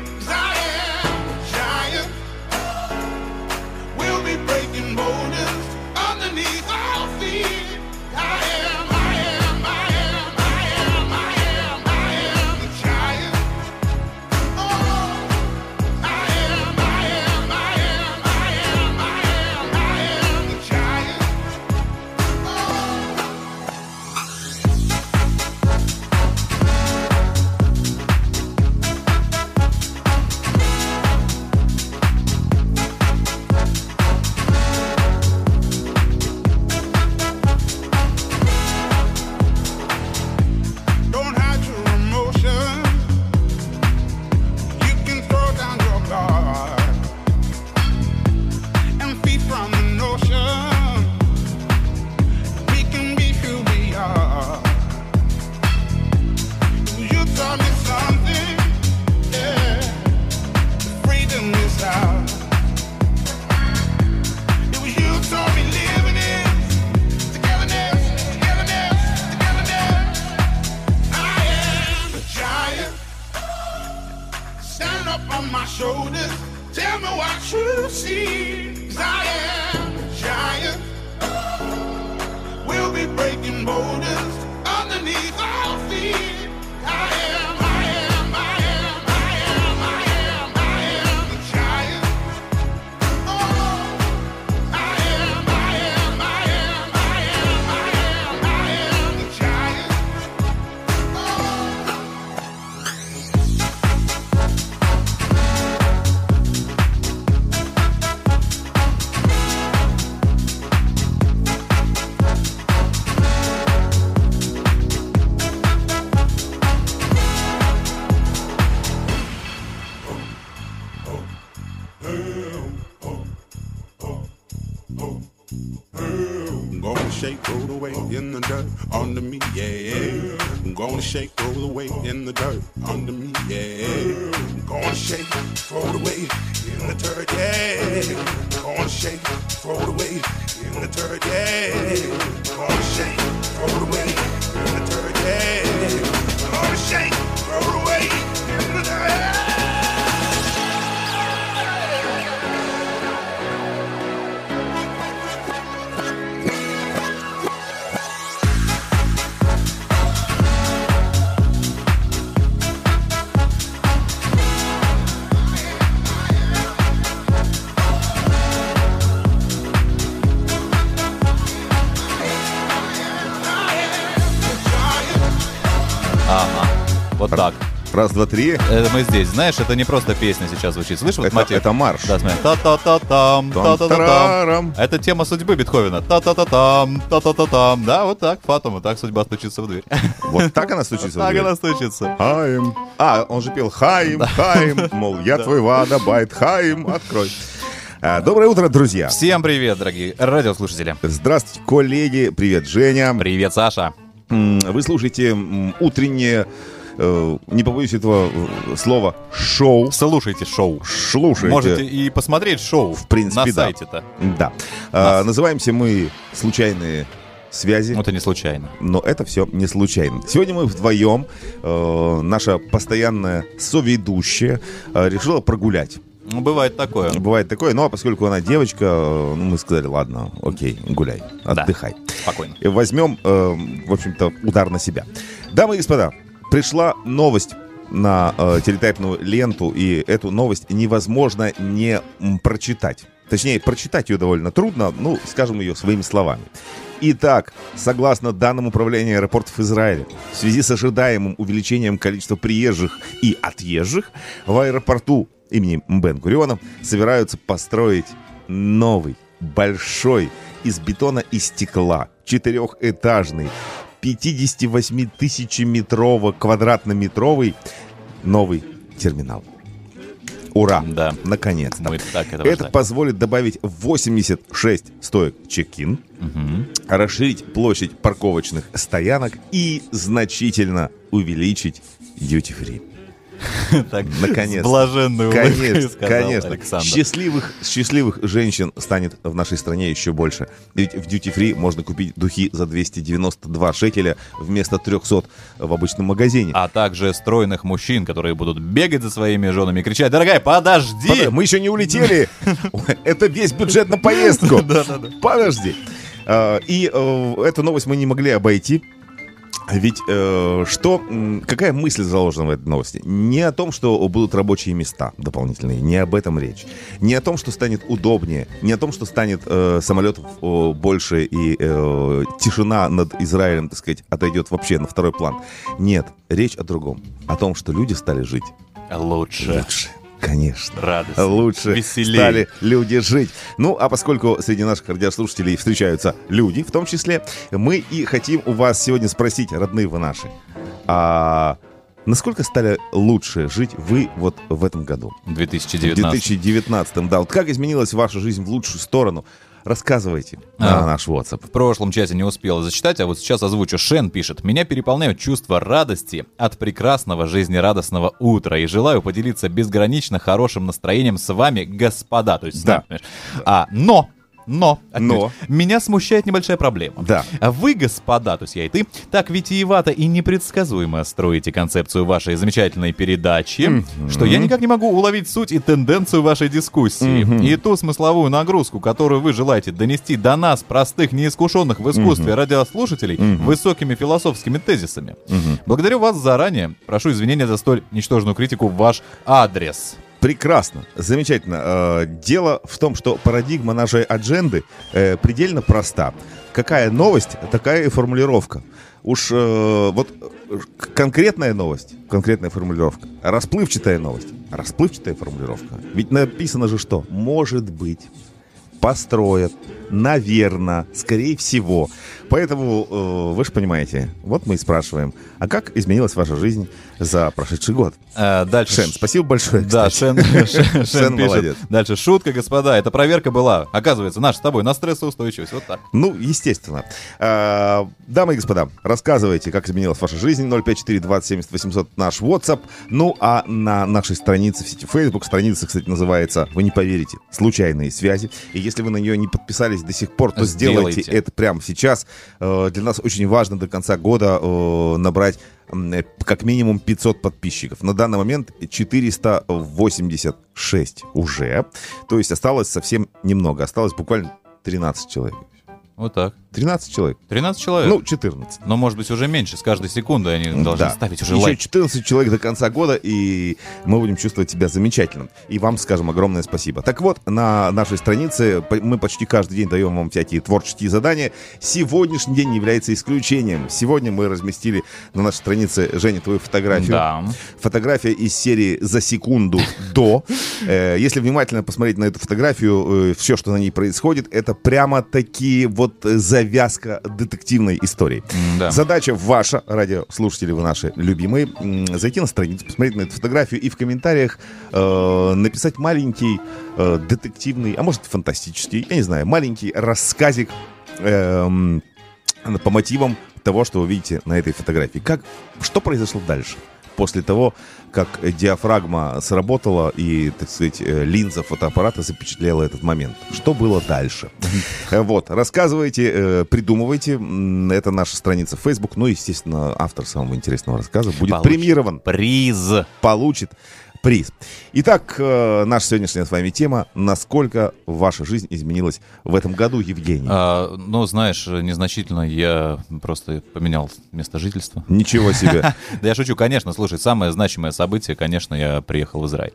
Раз, два, три. Это мы здесь. Знаешь, это не просто песня сейчас звучит. Слышишь, вот Это- мотив? это марш. Да, смотри. Та-та-та-там, та-та-та-там. Это тема судьбы Бетховена. Та-та-та-там, та-та-та-там. Да, вот так, фатум, вот так судьба стучится в дверь. Вот так она стучится в Так она стучится. Хаим. А, он же пел Хаим, Хаим, мол, я твой вадабайт, Хаим, открой. А, Доброе утро, друзья. Всем привет, дорогие радиослушатели. Здравствуйте, коллеги. Привет, Женя. Привет, Саша. Вы слушаете утреннее, э, не побоюсь этого э, слова, шоу. Слушайте шоу. Слушайте. Можете и посмотреть шоу В принципе, на да. сайте-то. Да. А, называемся мы «Случайные связи». Это не случайно. Но это все не случайно. Сегодня мы вдвоем, э, наша постоянная соведущая, э, решила прогулять. Ну, бывает такое. Бывает такое, но поскольку она девочка, э, ну, мы сказали, ладно, окей, гуляй, Да. отдыхай. Спокойно. И возьмем, э, в общем-то, удар на себя. Дамы и господа, пришла новость на э, телетайпную ленту, и эту новость невозможно не прочитать. Точнее, прочитать ее довольно трудно, ну, скажем ее своими словами. Итак, согласно данным управления аэропортов Израиля, в связи с ожидаемым увеличением количества приезжих и отъезжих, в аэропорту имени Бен Гуриона собираются построить новый, большой, из бетона и стекла, четырехэтажный, 58 тысячеметрово квадратнометровый новый терминал. Ура! Да. Наконец-то. Мы так этого Это ждали. позволит добавить 86 стоек чек-ин, расширить площадь парковочных стоянок и значительно увеличить duty-free. Так, Наконец. улыбкой Конечно, конечно. Александр. Счастливых, счастливых женщин станет в нашей стране еще больше. Ведь в Duty Free можно купить духи за 292 шекеля вместо 300 в обычном магазине. А также стройных мужчин, которые будут бегать за своими женами и кричать, дорогая, подожди! Подожди, Мы еще не улетели. Это весь бюджет на поездку. Подожди. А, И э, эту новость мы не могли обойти. Ведь э, что, какая мысль заложена в этой новости? Не о том, что будут рабочие места дополнительные, не об этом речь. Не о том, что станет удобнее, не о том, что станет э, самолетов э, больше и э, тишина над Израилем, так сказать, отойдет вообще на второй план. Нет, речь о другом. О том, что люди стали жить Лучше. лучше. Конечно. Радостно. Лучше Веселее. стали люди жить. Ну, а поскольку среди наших радиослушателей встречаются люди, в том числе, мы и хотим у вас сегодня спросить, родные вы наши, а насколько стали лучше жить вы вот в этом году? 2019. В 2019, да. Вот как изменилась ваша жизнь в лучшую сторону? Рассказывайте на А. наш WhatsApp. В прошлом чате не успела зачитать, а вот сейчас озвучу. Шен пишет. Меня переполняют чувства радости от прекрасного жизнерадостного утра. И желаю поделиться безгранично хорошим настроением с вами, господа. То есть, Да. знаешь, а, но Но, Но. меня смущает небольшая проблема. Да. Вы, господа, то есть я и ты, так витиевато и непредсказуемо строите концепцию вашей замечательной передачи, что я никак не могу уловить суть и тенденцию вашей дискуссии. Мгм. И ту смысловую нагрузку, которую вы желаете донести до нас, простых, неискушенных в искусстве Мгм. радиослушателей, Мгм. высокими философскими тезисами. Мгм. Благодарю вас заранее. Прошу извинения за столь ничтожную критику в ваш адрес. Прекрасно, замечательно. Э, Дело в том, что парадигма нашей адженды э, предельно проста. Какая новость, такая и формулировка. Уж э, вот конкретная новость, конкретная формулировка. Расплывчатая новость, расплывчатая формулировка. Ведь написано же что? Может быть, построят, наверное, скорее всего. Поэтому вы же понимаете, вот мы и спрашиваем, а как изменилась ваша жизнь за прошедший год? Э, дальше. Шен, спасибо большое. Да, кстати. Шен, Шен- Шен пишет. молодец. Дальше. Шутка, господа. Это проверка была. Оказывается, наша с тобой на стрессоустойчивость. Вот так. Ну, естественно. А, дамы и господа, рассказывайте, как изменилась ваша жизнь. 054 20 800 наш WhatsApp. Ну, а на нашей странице в сети Facebook, страница, кстати, называется, вы не поверите, «Случайные связи». И если вы на нее не подписались до сих пор, то сделайте, Сделайте. это прямо сейчас. Э, Для нас очень важно до конца года набрать как минимум 500 подписчиков. На данный момент 486 уже. То есть осталось совсем немного. Осталось буквально 13 человек. Вот так. 13 человек. 13 человек? Ну, 14. Но, может быть, уже меньше. С каждой секунды они должны Да. ставить уже Еще лайк. 14 человек до конца года, и мы будем чувствовать себя замечательно. И вам скажем огромное спасибо. Так вот, на нашей странице мы почти каждый день даем вам всякие творческие задания. Сегодняшний день является исключением. Сегодня мы разместили на нашей странице, Женя, твою фотографию. Да. Фотография из серии «За секунду до». Э, Если внимательно посмотреть на эту фотографию, все, что на ней происходит, это прямо такие вот э, завязка детективной истории. да. Задача ваша, радиослушатели вы наши любимые, зайти на страницу, посмотреть на эту фотографию и в комментариях э, написать маленький э, детективный, а может фантастический, я не знаю, маленький рассказик эм, по мотивам того, что вы видите на этой фотографии. Как, что произошло дальше? После того, как диафрагма сработала и, так сказать, э, линза фотоаппарата запечатлела этот момент. Что было дальше? Э, Вот, рассказывайте, э, придумывайте. Это наша страница в Facebook. Ну, естественно, автор самого интересного рассказа будет премирован. Приз. Получит приз. Итак, э, наша сегодняшняя с вами тема. Насколько ваша жизнь изменилась в этом году, Евгений? А, ну, знаешь, незначительно я просто поменял место жительства. Ничего себе. Да я шучу, конечно, слушай, самое значимое событие, конечно, я приехал в Израиль.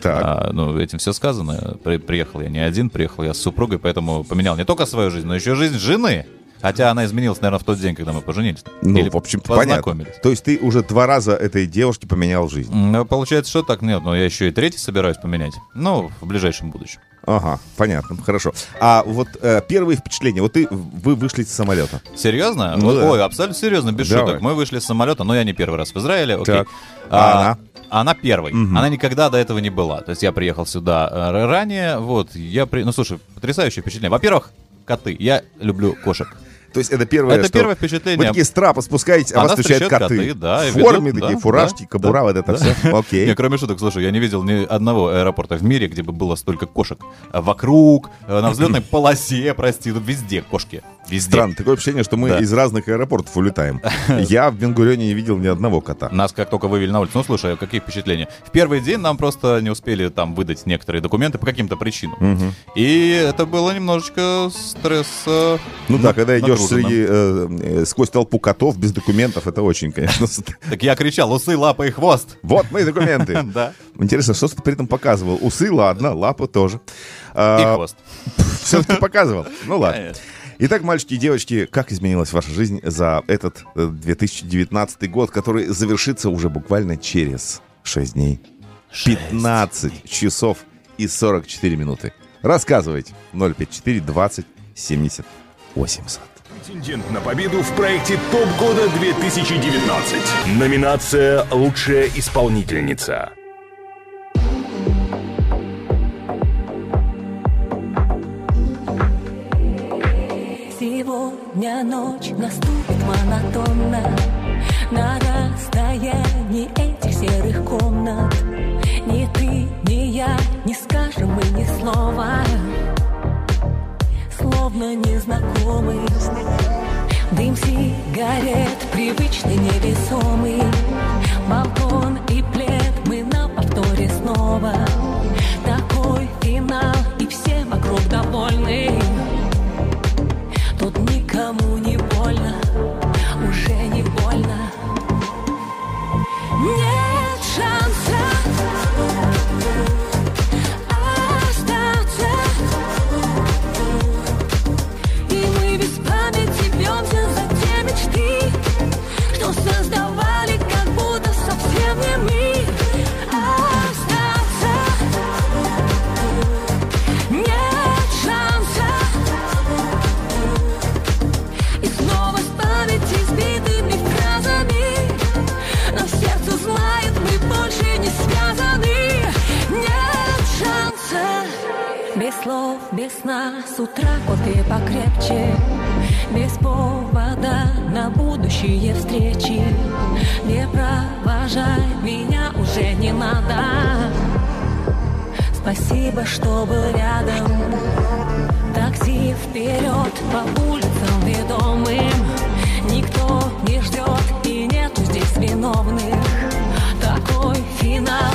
Так. А, ну, этим все сказано. При- приехал я не один, приехал я с супругой, поэтому поменял не только свою жизнь, но еще жизнь жены. Хотя она изменилась, наверное, в тот день, когда мы поженились. Ну, Или в общем-то, понятно. познакомились. То есть ты уже два раза этой девушке поменял жизнь. Ну, Получается, что так нет, но я еще и третий собираюсь поменять. Ну, в ближайшем будущем. Ага, понятно, хорошо. А вот э, первые впечатления. Вот ты, вы вышли с самолета. Серьезно? Ну Вот, да. Ой, абсолютно серьезно, без Давай. шуток. Мы вышли с самолета, но я не первый раз в Израиле. окей. Так. А она? Она первой. Мгм. Она никогда до этого не была. То есть я приехал сюда э, ранее. Вот, я при... Ну, слушай, потрясающее впечатление. Во-первых, коты. Я люблю кошек. То есть это первое, Это что первое впечатление. Вы такие с трапа спускаетесь, а А вас встречают коты. коты, да, В форме ведут, такие, да, фуражки, да, кобура, да, вот это да. все. Окей. Не, кроме шуток, слушай, я не видел ни одного аэропорта в мире, где бы было столько кошек. А Вокруг, э, на взлетной полосе, прости, ну, везде кошки. Везде. Странно, такое ощущение, что мы Да. из разных аэропортов улетаем. Я в Бенгурионе не видел ни одного кота. Нас как только вывели на улицу. Ну, слушай, а какие впечатления? В первый день нам просто не успели там выдать некоторые документы по каким-то причинам. Мгм. И это было немножечко стресса. Ну да, когда идешь. Среди, э, э, сквозь толпу котов без документов, это очень, конечно. Так я кричал, усы, лапы и хвост. Вот мои документы. Да. Интересно, что ты при этом показывал? Усы, ладно, лапы тоже. И хвост. Все-таки показывал. Ну ладно. Итак, мальчики и девочки, как изменилась ваша жизнь за этот э, 2019 год, который завершится уже буквально через 6 дней? 15 часов и 44 минуты. Рассказывайте. 054 20 70 80. Претендент на победу в проекте ТОП года 2019. Номинация «Лучшая исполнительница». Сегодня ночь наступит монотонно На расстоянии этих серых комнат Ни ты, ни я не скажем мы ни слова словно незнакомый. Дым сигарет, привычный, невесомый. Балкон с утра кофе покрепче Без повода на будущие встречи. Не провожай меня уже не надо. Спасибо, что был рядом. Такси вперед по улицам ведомым. Никто не ждет и нету здесь виновных. Такой финал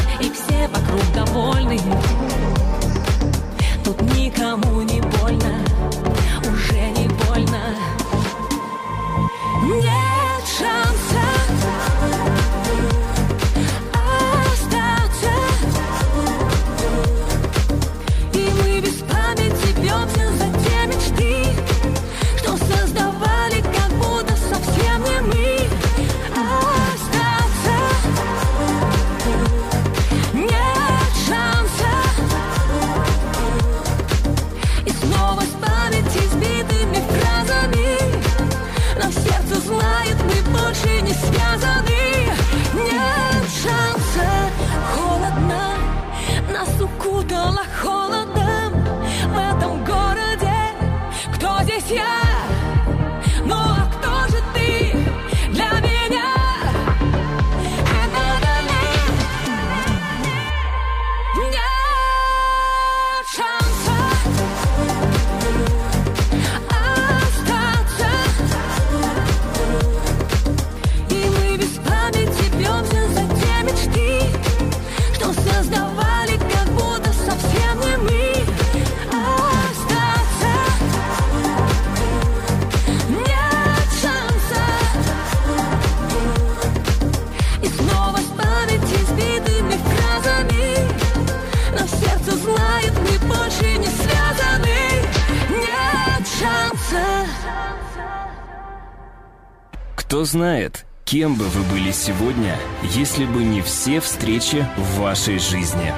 знает, кем бы вы были сегодня, если бы не все встречи в вашей жизни.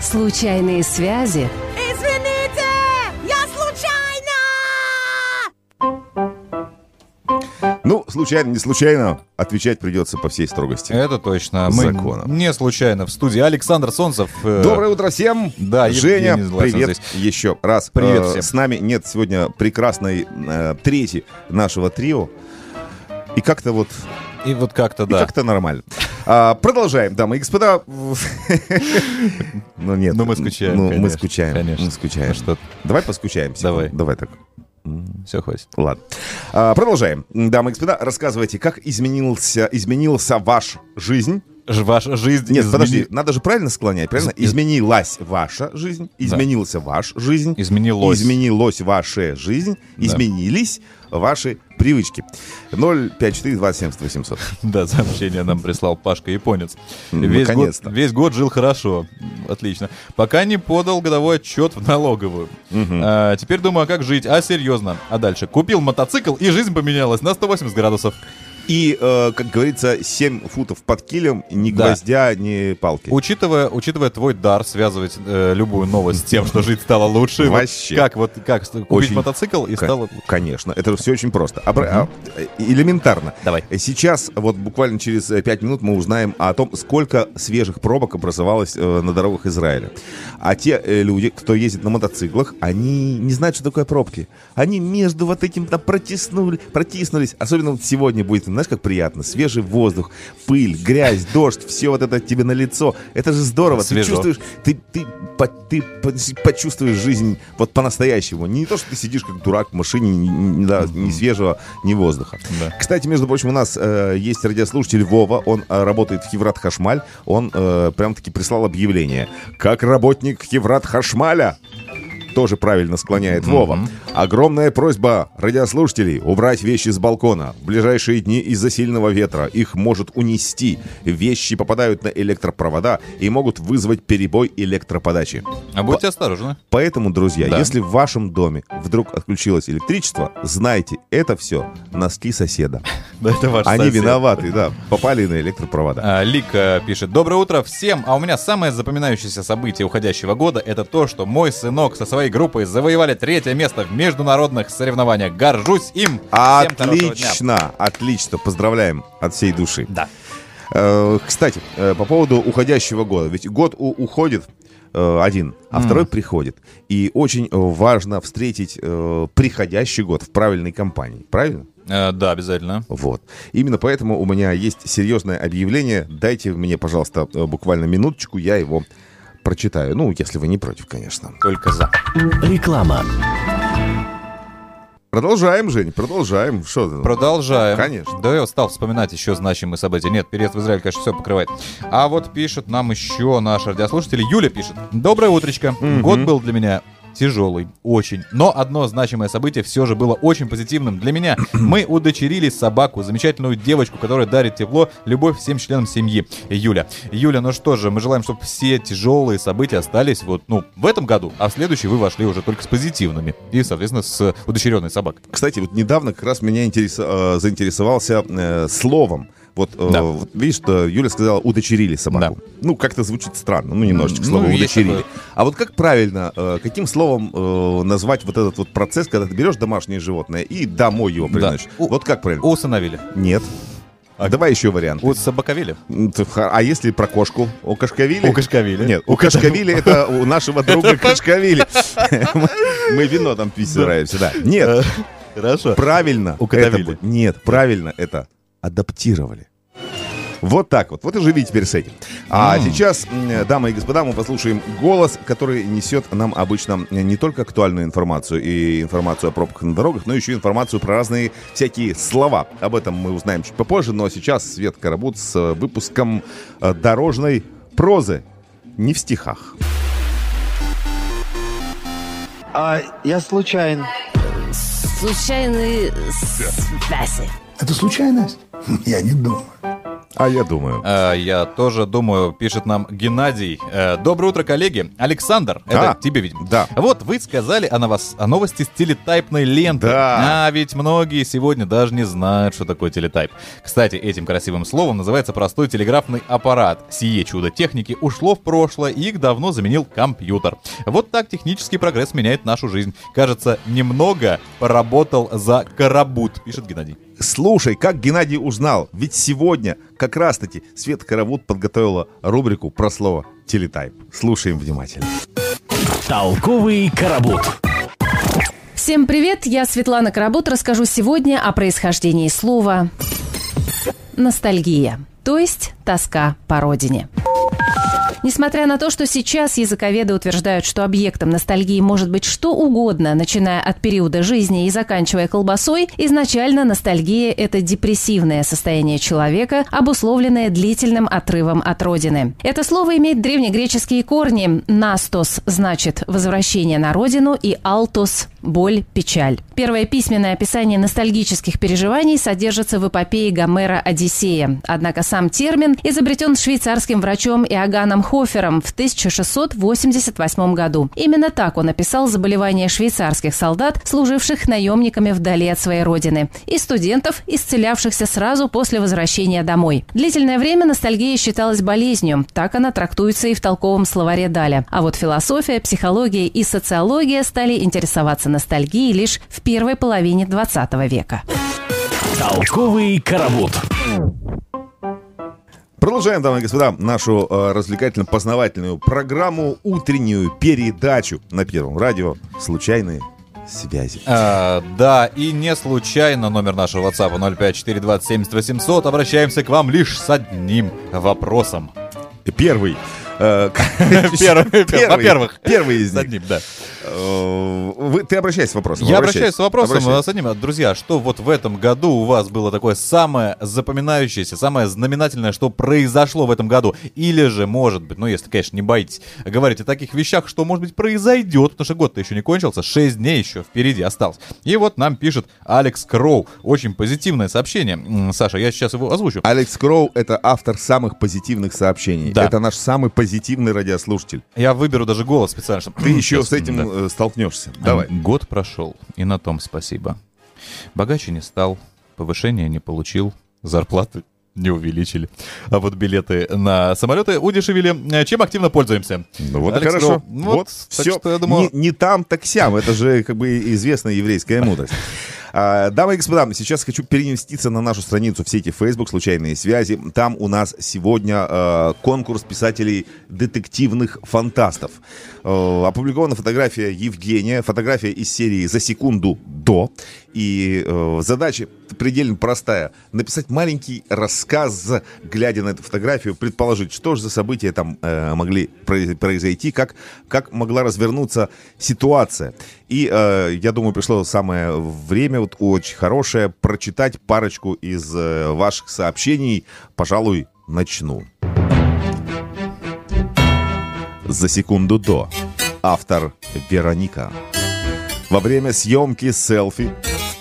Случайные связи Извините, я случайно! Ну, случайно, не случайно, отвечать придется по всей строгости. Это точно. Мы Закона. не случайно в студии Александр Солнцев. э, Доброе утро всем! Да, Женя, привет здесь. еще раз. Привет Э, всем. С нами нет сегодня прекрасной э, трети нашего трио. И как-то вот... И вот как-то, И да. как-то нормально. А, продолжаем, дамы и господа. Ну нет. Ну, мы скучаем, Ну, мы скучаем. конечно. Мы скучаем. Ну, что- Давай поскучаемся. Давай. Давай так. Все, хватит. Ладно. А, продолжаем. Дамы и господа, рассказывайте, как изменился, изменился ваш жизнь Ваша жизнь... Нет, измени- подожди, надо же правильно склонять, правильно? Из- Изменилась ваша жизнь, изменился ваш жизнь, Изменилось. изменилось ваша жизнь, Да. изменились ваши привычки. 054 270 800. Да, сообщение нам прислал Пашка Японец. Весь год, весь год жил хорошо. Отлично. Пока не подал годовой отчет в налоговую. А, теперь думаю, а как жить? А серьезно. А дальше? Купил мотоцикл, и жизнь поменялась на 180 градусов. И, э, как говорится, 7 футов под килем, ни Да. гвоздя, ни палки. Учитывая, учитывая твой дар связывать э, любую новость с тем, что жить стало лучше, вот Вообще. как вот как купить Очень- мотоцикл и стало лучше. Конечно, это все очень просто. Обра- а, э, элементарно. Давай. Сейчас, вот буквально через 5 минут мы узнаем о том, сколько свежих пробок образовалось э, на дорогах Израиля. А те э, люди, кто ездит на мотоциклах, они не знают, что такое пробки. Они между вот этим там протиснули, протиснулись. Особенно вот сегодня будет Знаешь, как приятно? Свежий воздух, пыль, грязь, дождь, все вот это тебе на лицо. Это же здорово. Ты Свежо. чувствуешь, ты, ты, по- ты по- почувствуешь жизнь вот по-настоящему. Не то, что ты сидишь как дурак в машине, ни- да, свежего, ни воздуха. Кстати, между прочим, у нас э, есть радиослушатель Вова, он э, работает в Хеврат Хашмаль, он э, прям-таки прислал объявление. Как работник Хеврат Хашмаля, тоже правильно склоняет Вова. Огромная просьба радиослушателей убрать вещи с балкона. В ближайшие дни из-за сильного ветра их может унести. Вещи попадают на электропровода и могут вызвать перебой электроподачи. А будьте осторожны. Поэтому, друзья, Да. если в вашем доме вдруг отключилось электричество, знайте, это все носки соседа. Да, это ваш Они сосед. виноваты, да, попали на электропровода. А, Лика пишет. Доброе утро всем. А у меня самое запоминающееся событие уходящего года это то, что мой сынок со своей группой завоевали третье место в международных соревнованиях. Горжусь им. Всем. Отлично, отлично, поздравляем от всей души. Да. Э, Кстати, э, по поводу уходящего года. Ведь год уходит э, один, а Мгм. второй приходит. И очень важно встретить приходящий год в правильной компании. Правильно? Э, да, обязательно. Вот. Именно поэтому у меня есть серьезное объявление. Дайте мне, пожалуйста, буквально минуточку, я его прочитаю. Ну, если вы не против, конечно. Только за. Реклама. Продолжаем, Жень, продолжаем. Что? Продолжаем. Конечно. Да я стал вспоминать еще значимые события. Нет, переезд в Израиль, конечно, все покрывает. А вот пишет нам еще наш радиослушатель. Юля пишет. Доброе утречко. Мгм. Год был для меня тяжелый, очень. Но одно значимое событие все же было очень позитивным для меня. Мы удочерили собаку, замечательную девочку, которая дарит тепло, любовь всем членам семьи. Юля. Юля, ну что же, мы желаем, чтобы все тяжелые события остались вот, ну, в этом году, а в следующий вы вошли уже только с позитивными. И, соответственно, с удочеренной собакой. Кстати, вот недавно как раз меня интерес- э, заинтересовался э, словом. Вот, э, Да. вот видишь, что Юля сказала, удочерили собаку. Ну, как-то звучит странно, ну, немножечко Ну, слово есть удочерили. А вот как правильно, э, каким словом э, назвать вот этот вот процесс, когда ты берешь домашнее животное и домой его приносишь? Вот как правильно? Усыновили. Нет. А давай еще вариант. У собаковили. А если про кошку? У кошковили? У кошковили. Нет, у кошковили это у нашего друга кошковили. Мы вино там пить собираемся, да. Нет. Хорошо. Правильно. Будет- Нет, правильно это адаптировали. Вот так вот. Вот и живи теперь с этим. А М. сейчас, дамы и господа, мы послушаем голос, который несет нам обычно не только актуальную информацию и информацию о пробках на дорогах, но еще информацию про разные всякие слова. Об этом мы узнаем чуть попозже, но сейчас Свет Карабут с э, выпуском э, дорожной прозы. Не в стихах. А я случайно. Случайные связи. Это случайность? Я не думаю. А я думаю. Э, я тоже думаю, пишет нам Геннадий. Э, Доброе утро, коллеги. Александр, это А, тебе, видимо. Да. Вот вы сказали о, новос- о новости с телетайпной ленты. Да. А ведь многие сегодня даже не знают, что такое телетайп. Кстати, этим красивым словом называется простой телеграфный аппарат. Сие чудо техники ушло в прошлое, и их давно заменил компьютер. Вот так технический прогресс меняет нашу жизнь. Кажется, немного поработал за Карабут, пишет Геннадий. Слушай, как Геннадий узнал? Ведь сегодня как раз-таки Света Каравуд подготовила рубрику про слово телетайп. Слушаем внимательно. Толковый карабут. Всем привет, я Светлана Карабут, расскажу сегодня о происхождении слова «ностальгия», то есть тоска по родине. Несмотря на то, что сейчас языковеды утверждают, что объектом ностальгии может быть что угодно, начиная от периода жизни и заканчивая колбасой, изначально ностальгия – это депрессивное состояние человека, обусловленное длительным отрывом от родины. Это слово имеет древнегреческие корни. «Настос» значит «возвращение на родину» и «алтос» – «боль, печаль». Первое письменное описание ностальгических переживаний содержится в эпопее Гомера «Одиссея». Однако сам термин изобретен швейцарским врачом Иоганном Хофером в 1688 году. Именно так он описал заболевания швейцарских солдат, служивших наемниками вдали от своей родины, и студентов, исцелявшихся сразу после возвращения домой. Длительное время ностальгия считалась болезнью, так она трактуется и в толковом словаре Даля. А вот философия, психология и социология стали интересоваться ностальгией лишь в первой половине 20 века. Толковый карабут. Продолжаем, дамы и господа, нашу э, развлекательно-познавательную программу, утреннюю передачу на Первом радио «Случайные связи. А, да, и не случайно номер нашего WhatsApp 05427 Обращаемся к вам лишь с одним вопросом. Первый. Э, Первый, во-первых. Первый из С них. одним, да. Вы- Ты обращайся с вопросом. Я обращаюсь с вопросом Обращайся. э, с одним. Друзья, что вот в этом году у вас было такое самое запоминающееся, самое знаменательное, что произошло в этом году? Или же, может быть, ну если, конечно, не боитесь говорить о таких вещах, что, может быть, произойдет, потому что год-то еще не кончился, 6 дней еще впереди осталось. И вот нам пишет Алекс Кроу. Очень позитивное сообщение. Саша, я сейчас его озвучу. Алекс Кроу — это автор самых позитивных сообщений. Да. Это наш самый позитивный радиослушатель. Я выберу даже голос специально, чтобы Ты еще с этим э, столкнешься. Давай. Год прошел, и на том спасибо. Богаче не стал, повышения не получил, зарплаты не увеличили. А вот билеты на самолеты удешевили. Э, Чем активно пользуемся? Ну вот Алекс хорошо. Кроу. Вот, Вот, все. что я думаю- не, не там, так сям. Это же как бы известная еврейская мудрость. А, Дамы и господа, сейчас хочу переместиться на нашу страницу в сети Facebook «Случайные связи». Там у нас сегодня э, конкурс писателей детективных фантастов. Э, опубликована фотография Евгения, фотография из серии «За секунду до». И э, задача предельно простая. Написать маленький рассказ, глядя на эту фотографию, предположить, что же за события там э, могли произ- произойти, как, как могла развернуться ситуация. И э, я думаю, пришло самое время, вот очень хорошее, прочитать парочку из э, ваших сообщений. Пожалуй, начну. За секунду до. Автор Вероника. Во время съемки селфи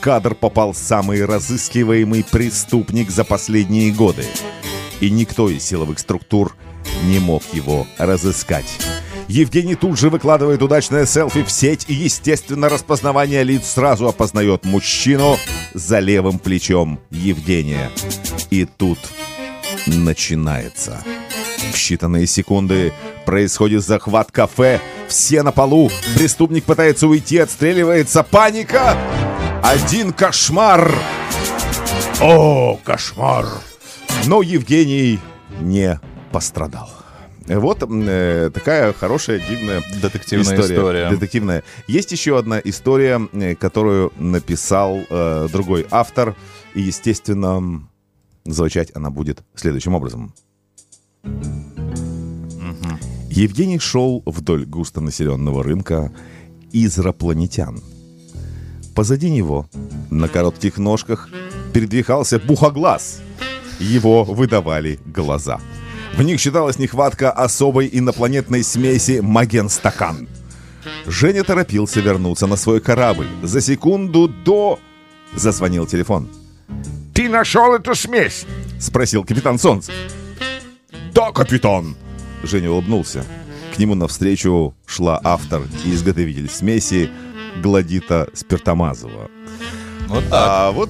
кадр попал самый разыскиваемый преступник за последние годы. И никто из силовых структур не мог его разыскать. Евгений тут же выкладывает удачное селфи в сеть, и, естественно, распознавание лиц сразу опознает мужчину за левым плечом Евгения. И тут начинается. В считанные секунды происходит захват кафе. Все на полу. Преступник пытается уйти, отстреливается. Паника! Один кошмар! О, кошмар! Но Евгений не пострадал. Вот э, такая хорошая, дивная Детективная история. Детективная. Есть еще одна история, э, которую написал э, другой автор. И, естественно, звучать она будет следующим образом. Евгений шел вдоль густонаселенного рынка израпланетян. Позади него, на коротких ножках, передвигался бухоглаз. Его выдавали глаза. В них считалась нехватка особой инопланетной смеси магенстакан. Женя торопился вернуться на свой корабль. За секунду до... Зазвонил телефон. «Ты нашел эту смесь?» — спросил капитан Солнце. «Да, капитан!» Женя улыбнулся. К нему навстречу шла автор и изготовитель смеси Гладита Спиртомазова. Вот так. А, вот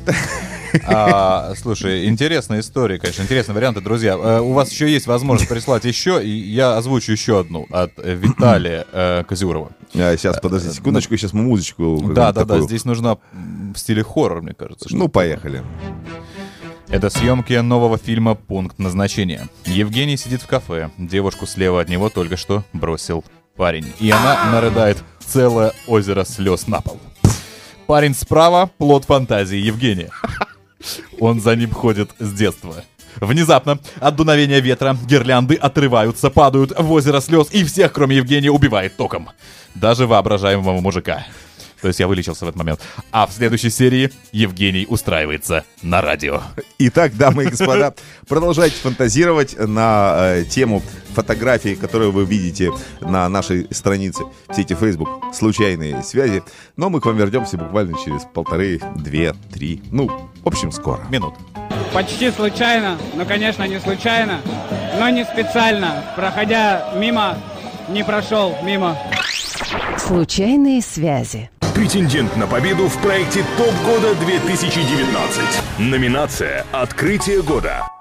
А, слушай, интересная история, конечно, интересные варианты, друзья. Э, У вас еще есть возможность прислать еще, и я озвучу еще одну от э, Виталия э, Козюрова. сейчас, подожди секундочку, сейчас мы музычку. Да, да, да, такую. здесь нужна в стиле хоррор, мне кажется. Ну, поехали. Это съемки нового фильма «Пункт назначения». Евгений сидит в кафе. Девушку слева от него только что бросил парень. И она нарыдает целое озеро слез на пол. Парень справа — плод фантазии Евгения. Он за ним ходит с детства. Внезапно от дуновения ветра гирлянды отрываются, падают в озеро слез, и всех, кроме Евгения, убивает током. Даже воображаемого мужика. То есть я вылечился в этот момент. А в следующей серии Евгений устраивается на радио. Итак, дамы и господа, продолжайте фантазировать на э, тему фотографий, которые вы видите на нашей странице в сети Facebook «Случайные связи». Но мы к вам вернемся буквально через полторы, две, три, ну, в общем, скоро. Минут. Почти случайно, но, конечно, не случайно, но не специально. Проходя мимо, не прошел мимо. Случайные связи. Претендент на победу в проекте ТОП года 2019. Номинация «Открытие года».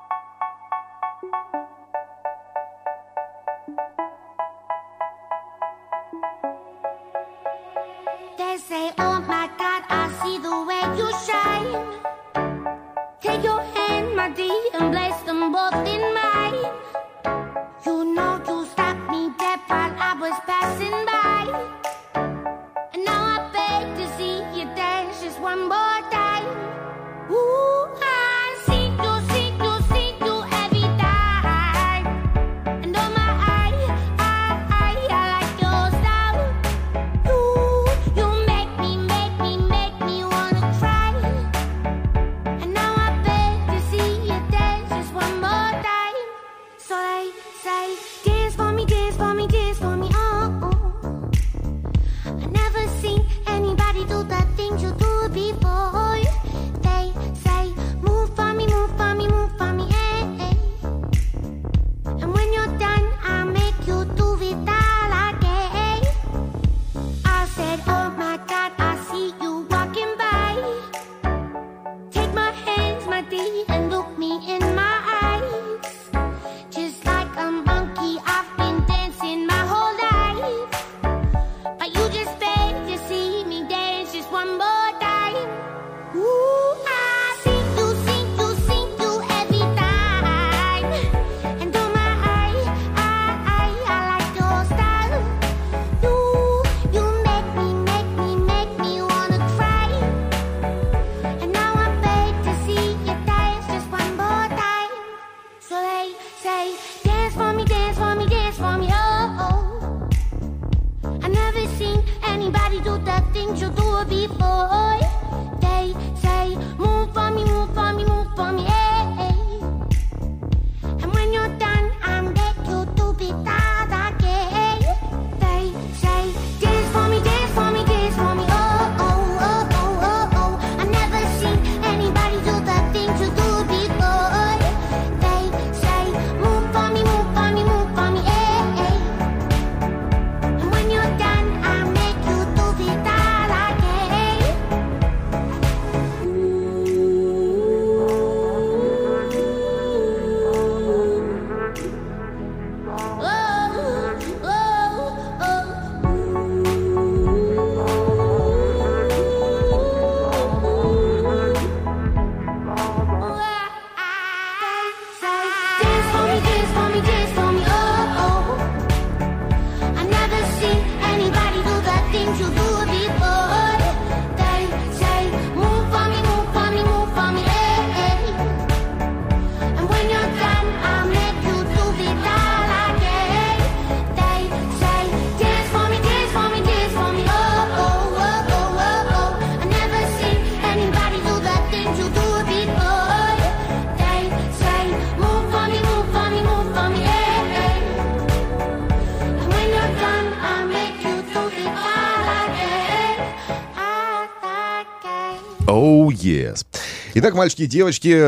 Итак, мальчики и девочки,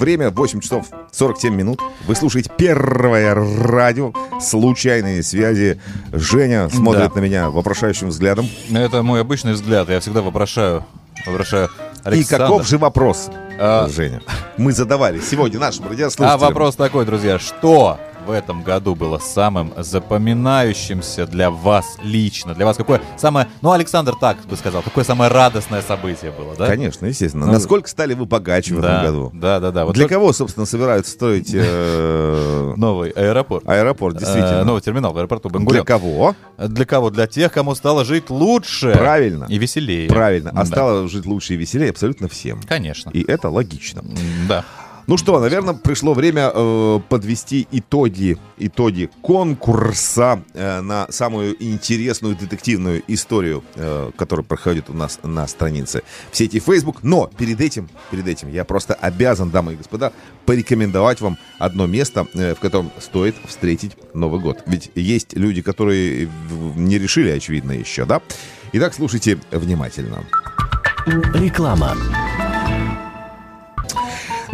время 8 часов 47 минут. Вы слушаете первое радио «Случайные связи». Женя смотрит Да. на меня вопрошающим взглядом. Это мой обычный взгляд. Я всегда вопрошаю, вопрошаю И Александр. каков же вопрос, А, Женя? Мы задавали сегодня нашим радиослушателям. А вопрос такой, друзья, что в этом году было самым запоминающимся для вас лично? Для вас какое самое, ну, Александр так бы сказал, какое самое радостное событие было, да? Конечно, естественно. Ну, Насколько стали вы богаче в да, этом году? Да, да, да. Вот Для только кого, собственно, собираются строить э, Новый аэропорт. аэропорт, действительно? Э, новый терминал в аэропорту Для Бенгурион. кого? Для кого? Для тех, кому стало жить лучше. Правильно. И веселее. Правильно. А Да. стало жить лучше и веселее абсолютно всем. Конечно. И это логично. Да. Ну что, наверное, пришло время э, подвести итоги, итоги конкурса э, на самую интересную детективную историю, э, которая проходит у нас на странице в сети Facebook. Но перед этим, перед этим я просто обязан, дамы и господа, порекомендовать вам одно место, э, в котором стоит встретить Новый год. Ведь есть люди, которые не решили, очевидно, еще, да? Итак, слушайте внимательно. Реклама.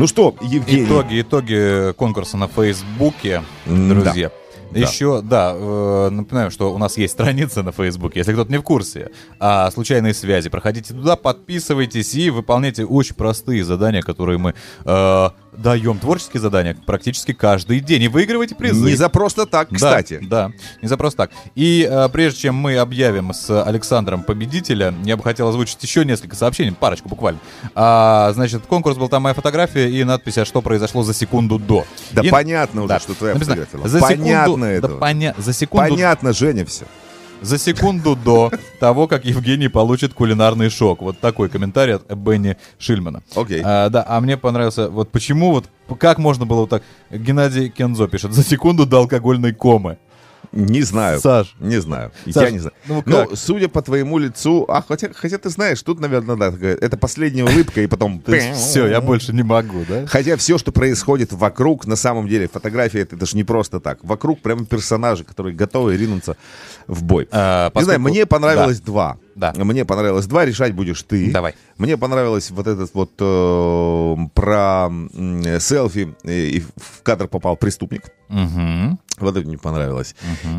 Ну что, Евгений? Итоги, итоги конкурса на Фейсбуке, друзья. да. Еще, да, э, напоминаю, что у нас есть страница на Фейсбуке, если кто-то не в курсе, а случайные связи. Проходите туда, подписывайтесь и выполняйте очень простые задания, которые мы э, даем. Творческие задания практически каждый день. И выигрывайте призы. Не за просто так, Да, кстати. Да, не за просто так. И э, прежде чем мы объявим с Александром победителя, я бы хотел озвучить еще несколько сообщений, парочку буквально. А, значит, конкурс был там моя фотография и надпись, а что произошло за секунду до. Да И- понятно уже, Да. что твоя Написано, фотография была. За Понятно секунду, это. Да поня- за секунду Понятно, Женя, все. За секунду до того, как Евгений получит кулинарный шок. Вот такой комментарий от Бенни Шильмана. Окей. А, да, а мне понравился, вот почему, вот как можно было вот так, Геннадий Кензо пишет, за секунду до алкогольной комы. Не знаю. Саш. Не знаю. Саш, я не знаю. ну Но, как? судя по твоему лицу... А, хотя, хотя ты знаешь, тут, наверное, да, это последняя улыбка, и потом... Все, я больше не могу, да? Хотя все, что происходит вокруг, на самом деле, фотография это, же не просто так. Вокруг прямо персонажи, которые готовы ринуться в бой. А, Не знаю, мне понравилось два. Да. Мне понравилось два, решать будешь ты. Давай. Мне понравилось вот этот вот э, про м, селфи, э, и в кадр попал преступник. Мгм. Вот это мне понравилось.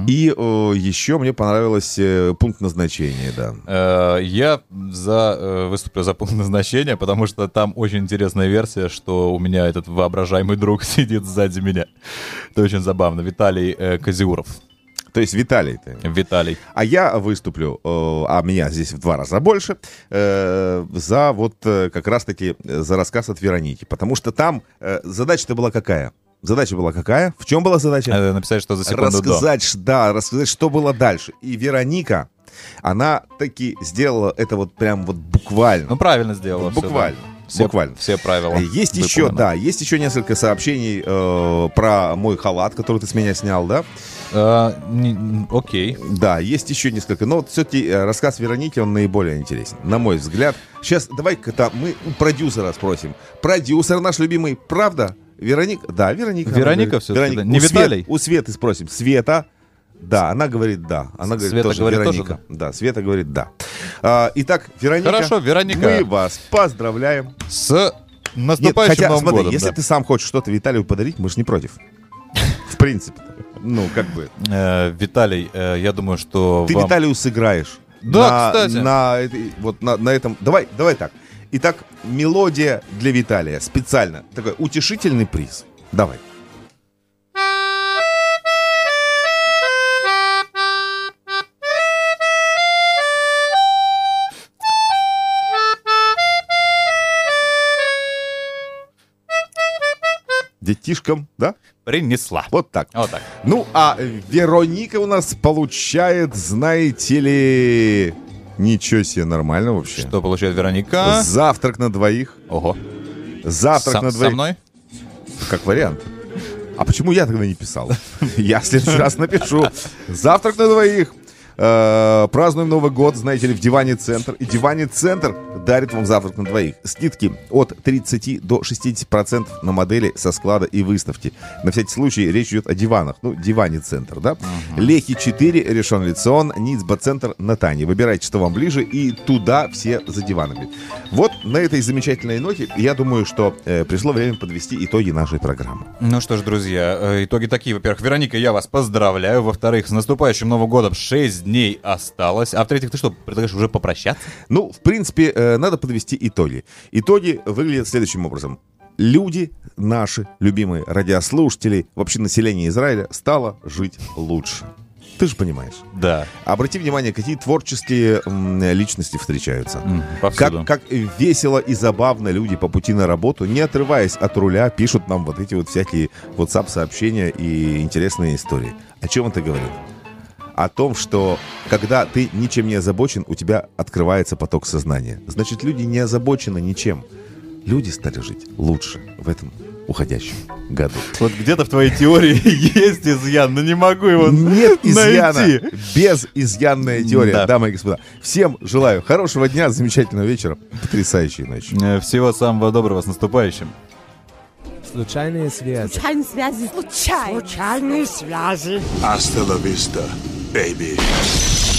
И э, еще мне понравилось э, пункт назначения, да. Э, Я за, э, выступлю за пункт назначения, потому что там очень интересная версия, что у меня этот воображаемый друг сидит сзади меня. Это очень забавно. Виталий э, Козиуров. То есть Виталий ты. Виталий. А я выступлю, а меня здесь в два раза больше, э, за вот э, как раз-таки э, за рассказ от Вероники. Потому что там задача-то была какая? Задача была какая? В чем была задача? Э, Написать, что за секунду до. рассказать, ш- да, рассказать, что было дальше. И Вероника, она таки сделала это вот прям вот буквально. Ну, правильно сделала. да. Буквально. Все, буквально. Все правила. Есть еще, выполнены. да, есть еще несколько сообщений э, про мой халат, который ты с меня снял, да? Э, не- Окей. Да, есть еще несколько. Но вот все-таки рассказ Вероники, он наиболее интересен, на мой взгляд. Сейчас давай-ка мы у продюсера спросим. Продюсер наш любимый, правда? Вероника? Да, Вероника. Вероника всё-таки, Вероника. да? Не У Свет- Виталий? у Светы спросим. Света? Да, она говорит да. Она говорит Света тоже говорит Вероника. тоже да, Света говорит да. А, итак, Вероника. Хорошо, Вероника. Мы вас поздравляем. С Нет, наступающим хотя, Новым смотри, годом. если да. ты сам хочешь что-то Виталию подарить, мы же не против. В принципе. Ну, как бы. Э, Виталий, э, я думаю, что Ты Виталию сыграешь. Да, на, кстати. На, вот на, на этом. Давай, давай так. Итак, мелодия для Виталия. Специально. Такой утешительный приз. Давай. Детишкам, да? принесла. Вот так. Вот так. Ну, а Вероника у нас получает, знаете ли... Ничего себе, нормально вообще. Что получает Вероника? Завтрак на двоих. Ого. Завтрак Со- на со двоих. мной? Как вариант. А почему я тогда не писал? Я в следующий раз напишу. Завтрак на двоих. Э, празднуем Новый год, знаете ли, в Диване Центр. И Диване Центр дарит вам завтрак на двоих. Скидки от 30 до 60% на модели со склада и выставки. На всякий случай речь идет о диванах. Ну, Диване Центр, да? Лехи 4, Решен Лицион, Ницба Центр, Натани. Выбирайте, что вам ближе, и туда все за диванами. Вот на этой замечательной ноте я думаю, что э, пришло время подвести итоги нашей программы. Ну что ж, друзья, э, итоги такие. Во-первых, Вероника, я вас поздравляю. Во-вторых, с наступающим Новым годом 6 дней осталось. А в-третьих, ты что, предлагаешь уже попрощаться? Ну, в принципе, э, надо подвести итоги. Итоги выглядят следующим образом. Люди, наши любимые радиослушатели, вообще население Израиля, стало жить лучше. Ты же понимаешь. Да. Обрати внимание, какие творческие личности встречаются. повсюду. как, как весело и забавно люди по пути на работу, не отрываясь от руля, пишут нам вот эти вот всякие WhatsApp-сообщения и интересные истории. О чем это говорит? О том, что когда ты ничем не озабочен, у тебя открывается поток сознания. Значит, люди не озабочены ничем. Люди стали жить лучше в этом уходящем году. Вот где-то в твоей теории есть изъян, но не могу его Нет изъяна. найти. Без изъянная теория, Да. дамы и господа. Всем желаю хорошего дня, замечательного вечера, потрясающей ночи. Э, Всего самого доброго, с наступающим. Случайные связи. Случайные связи. Случайные. Случайные связи. Vista, baby.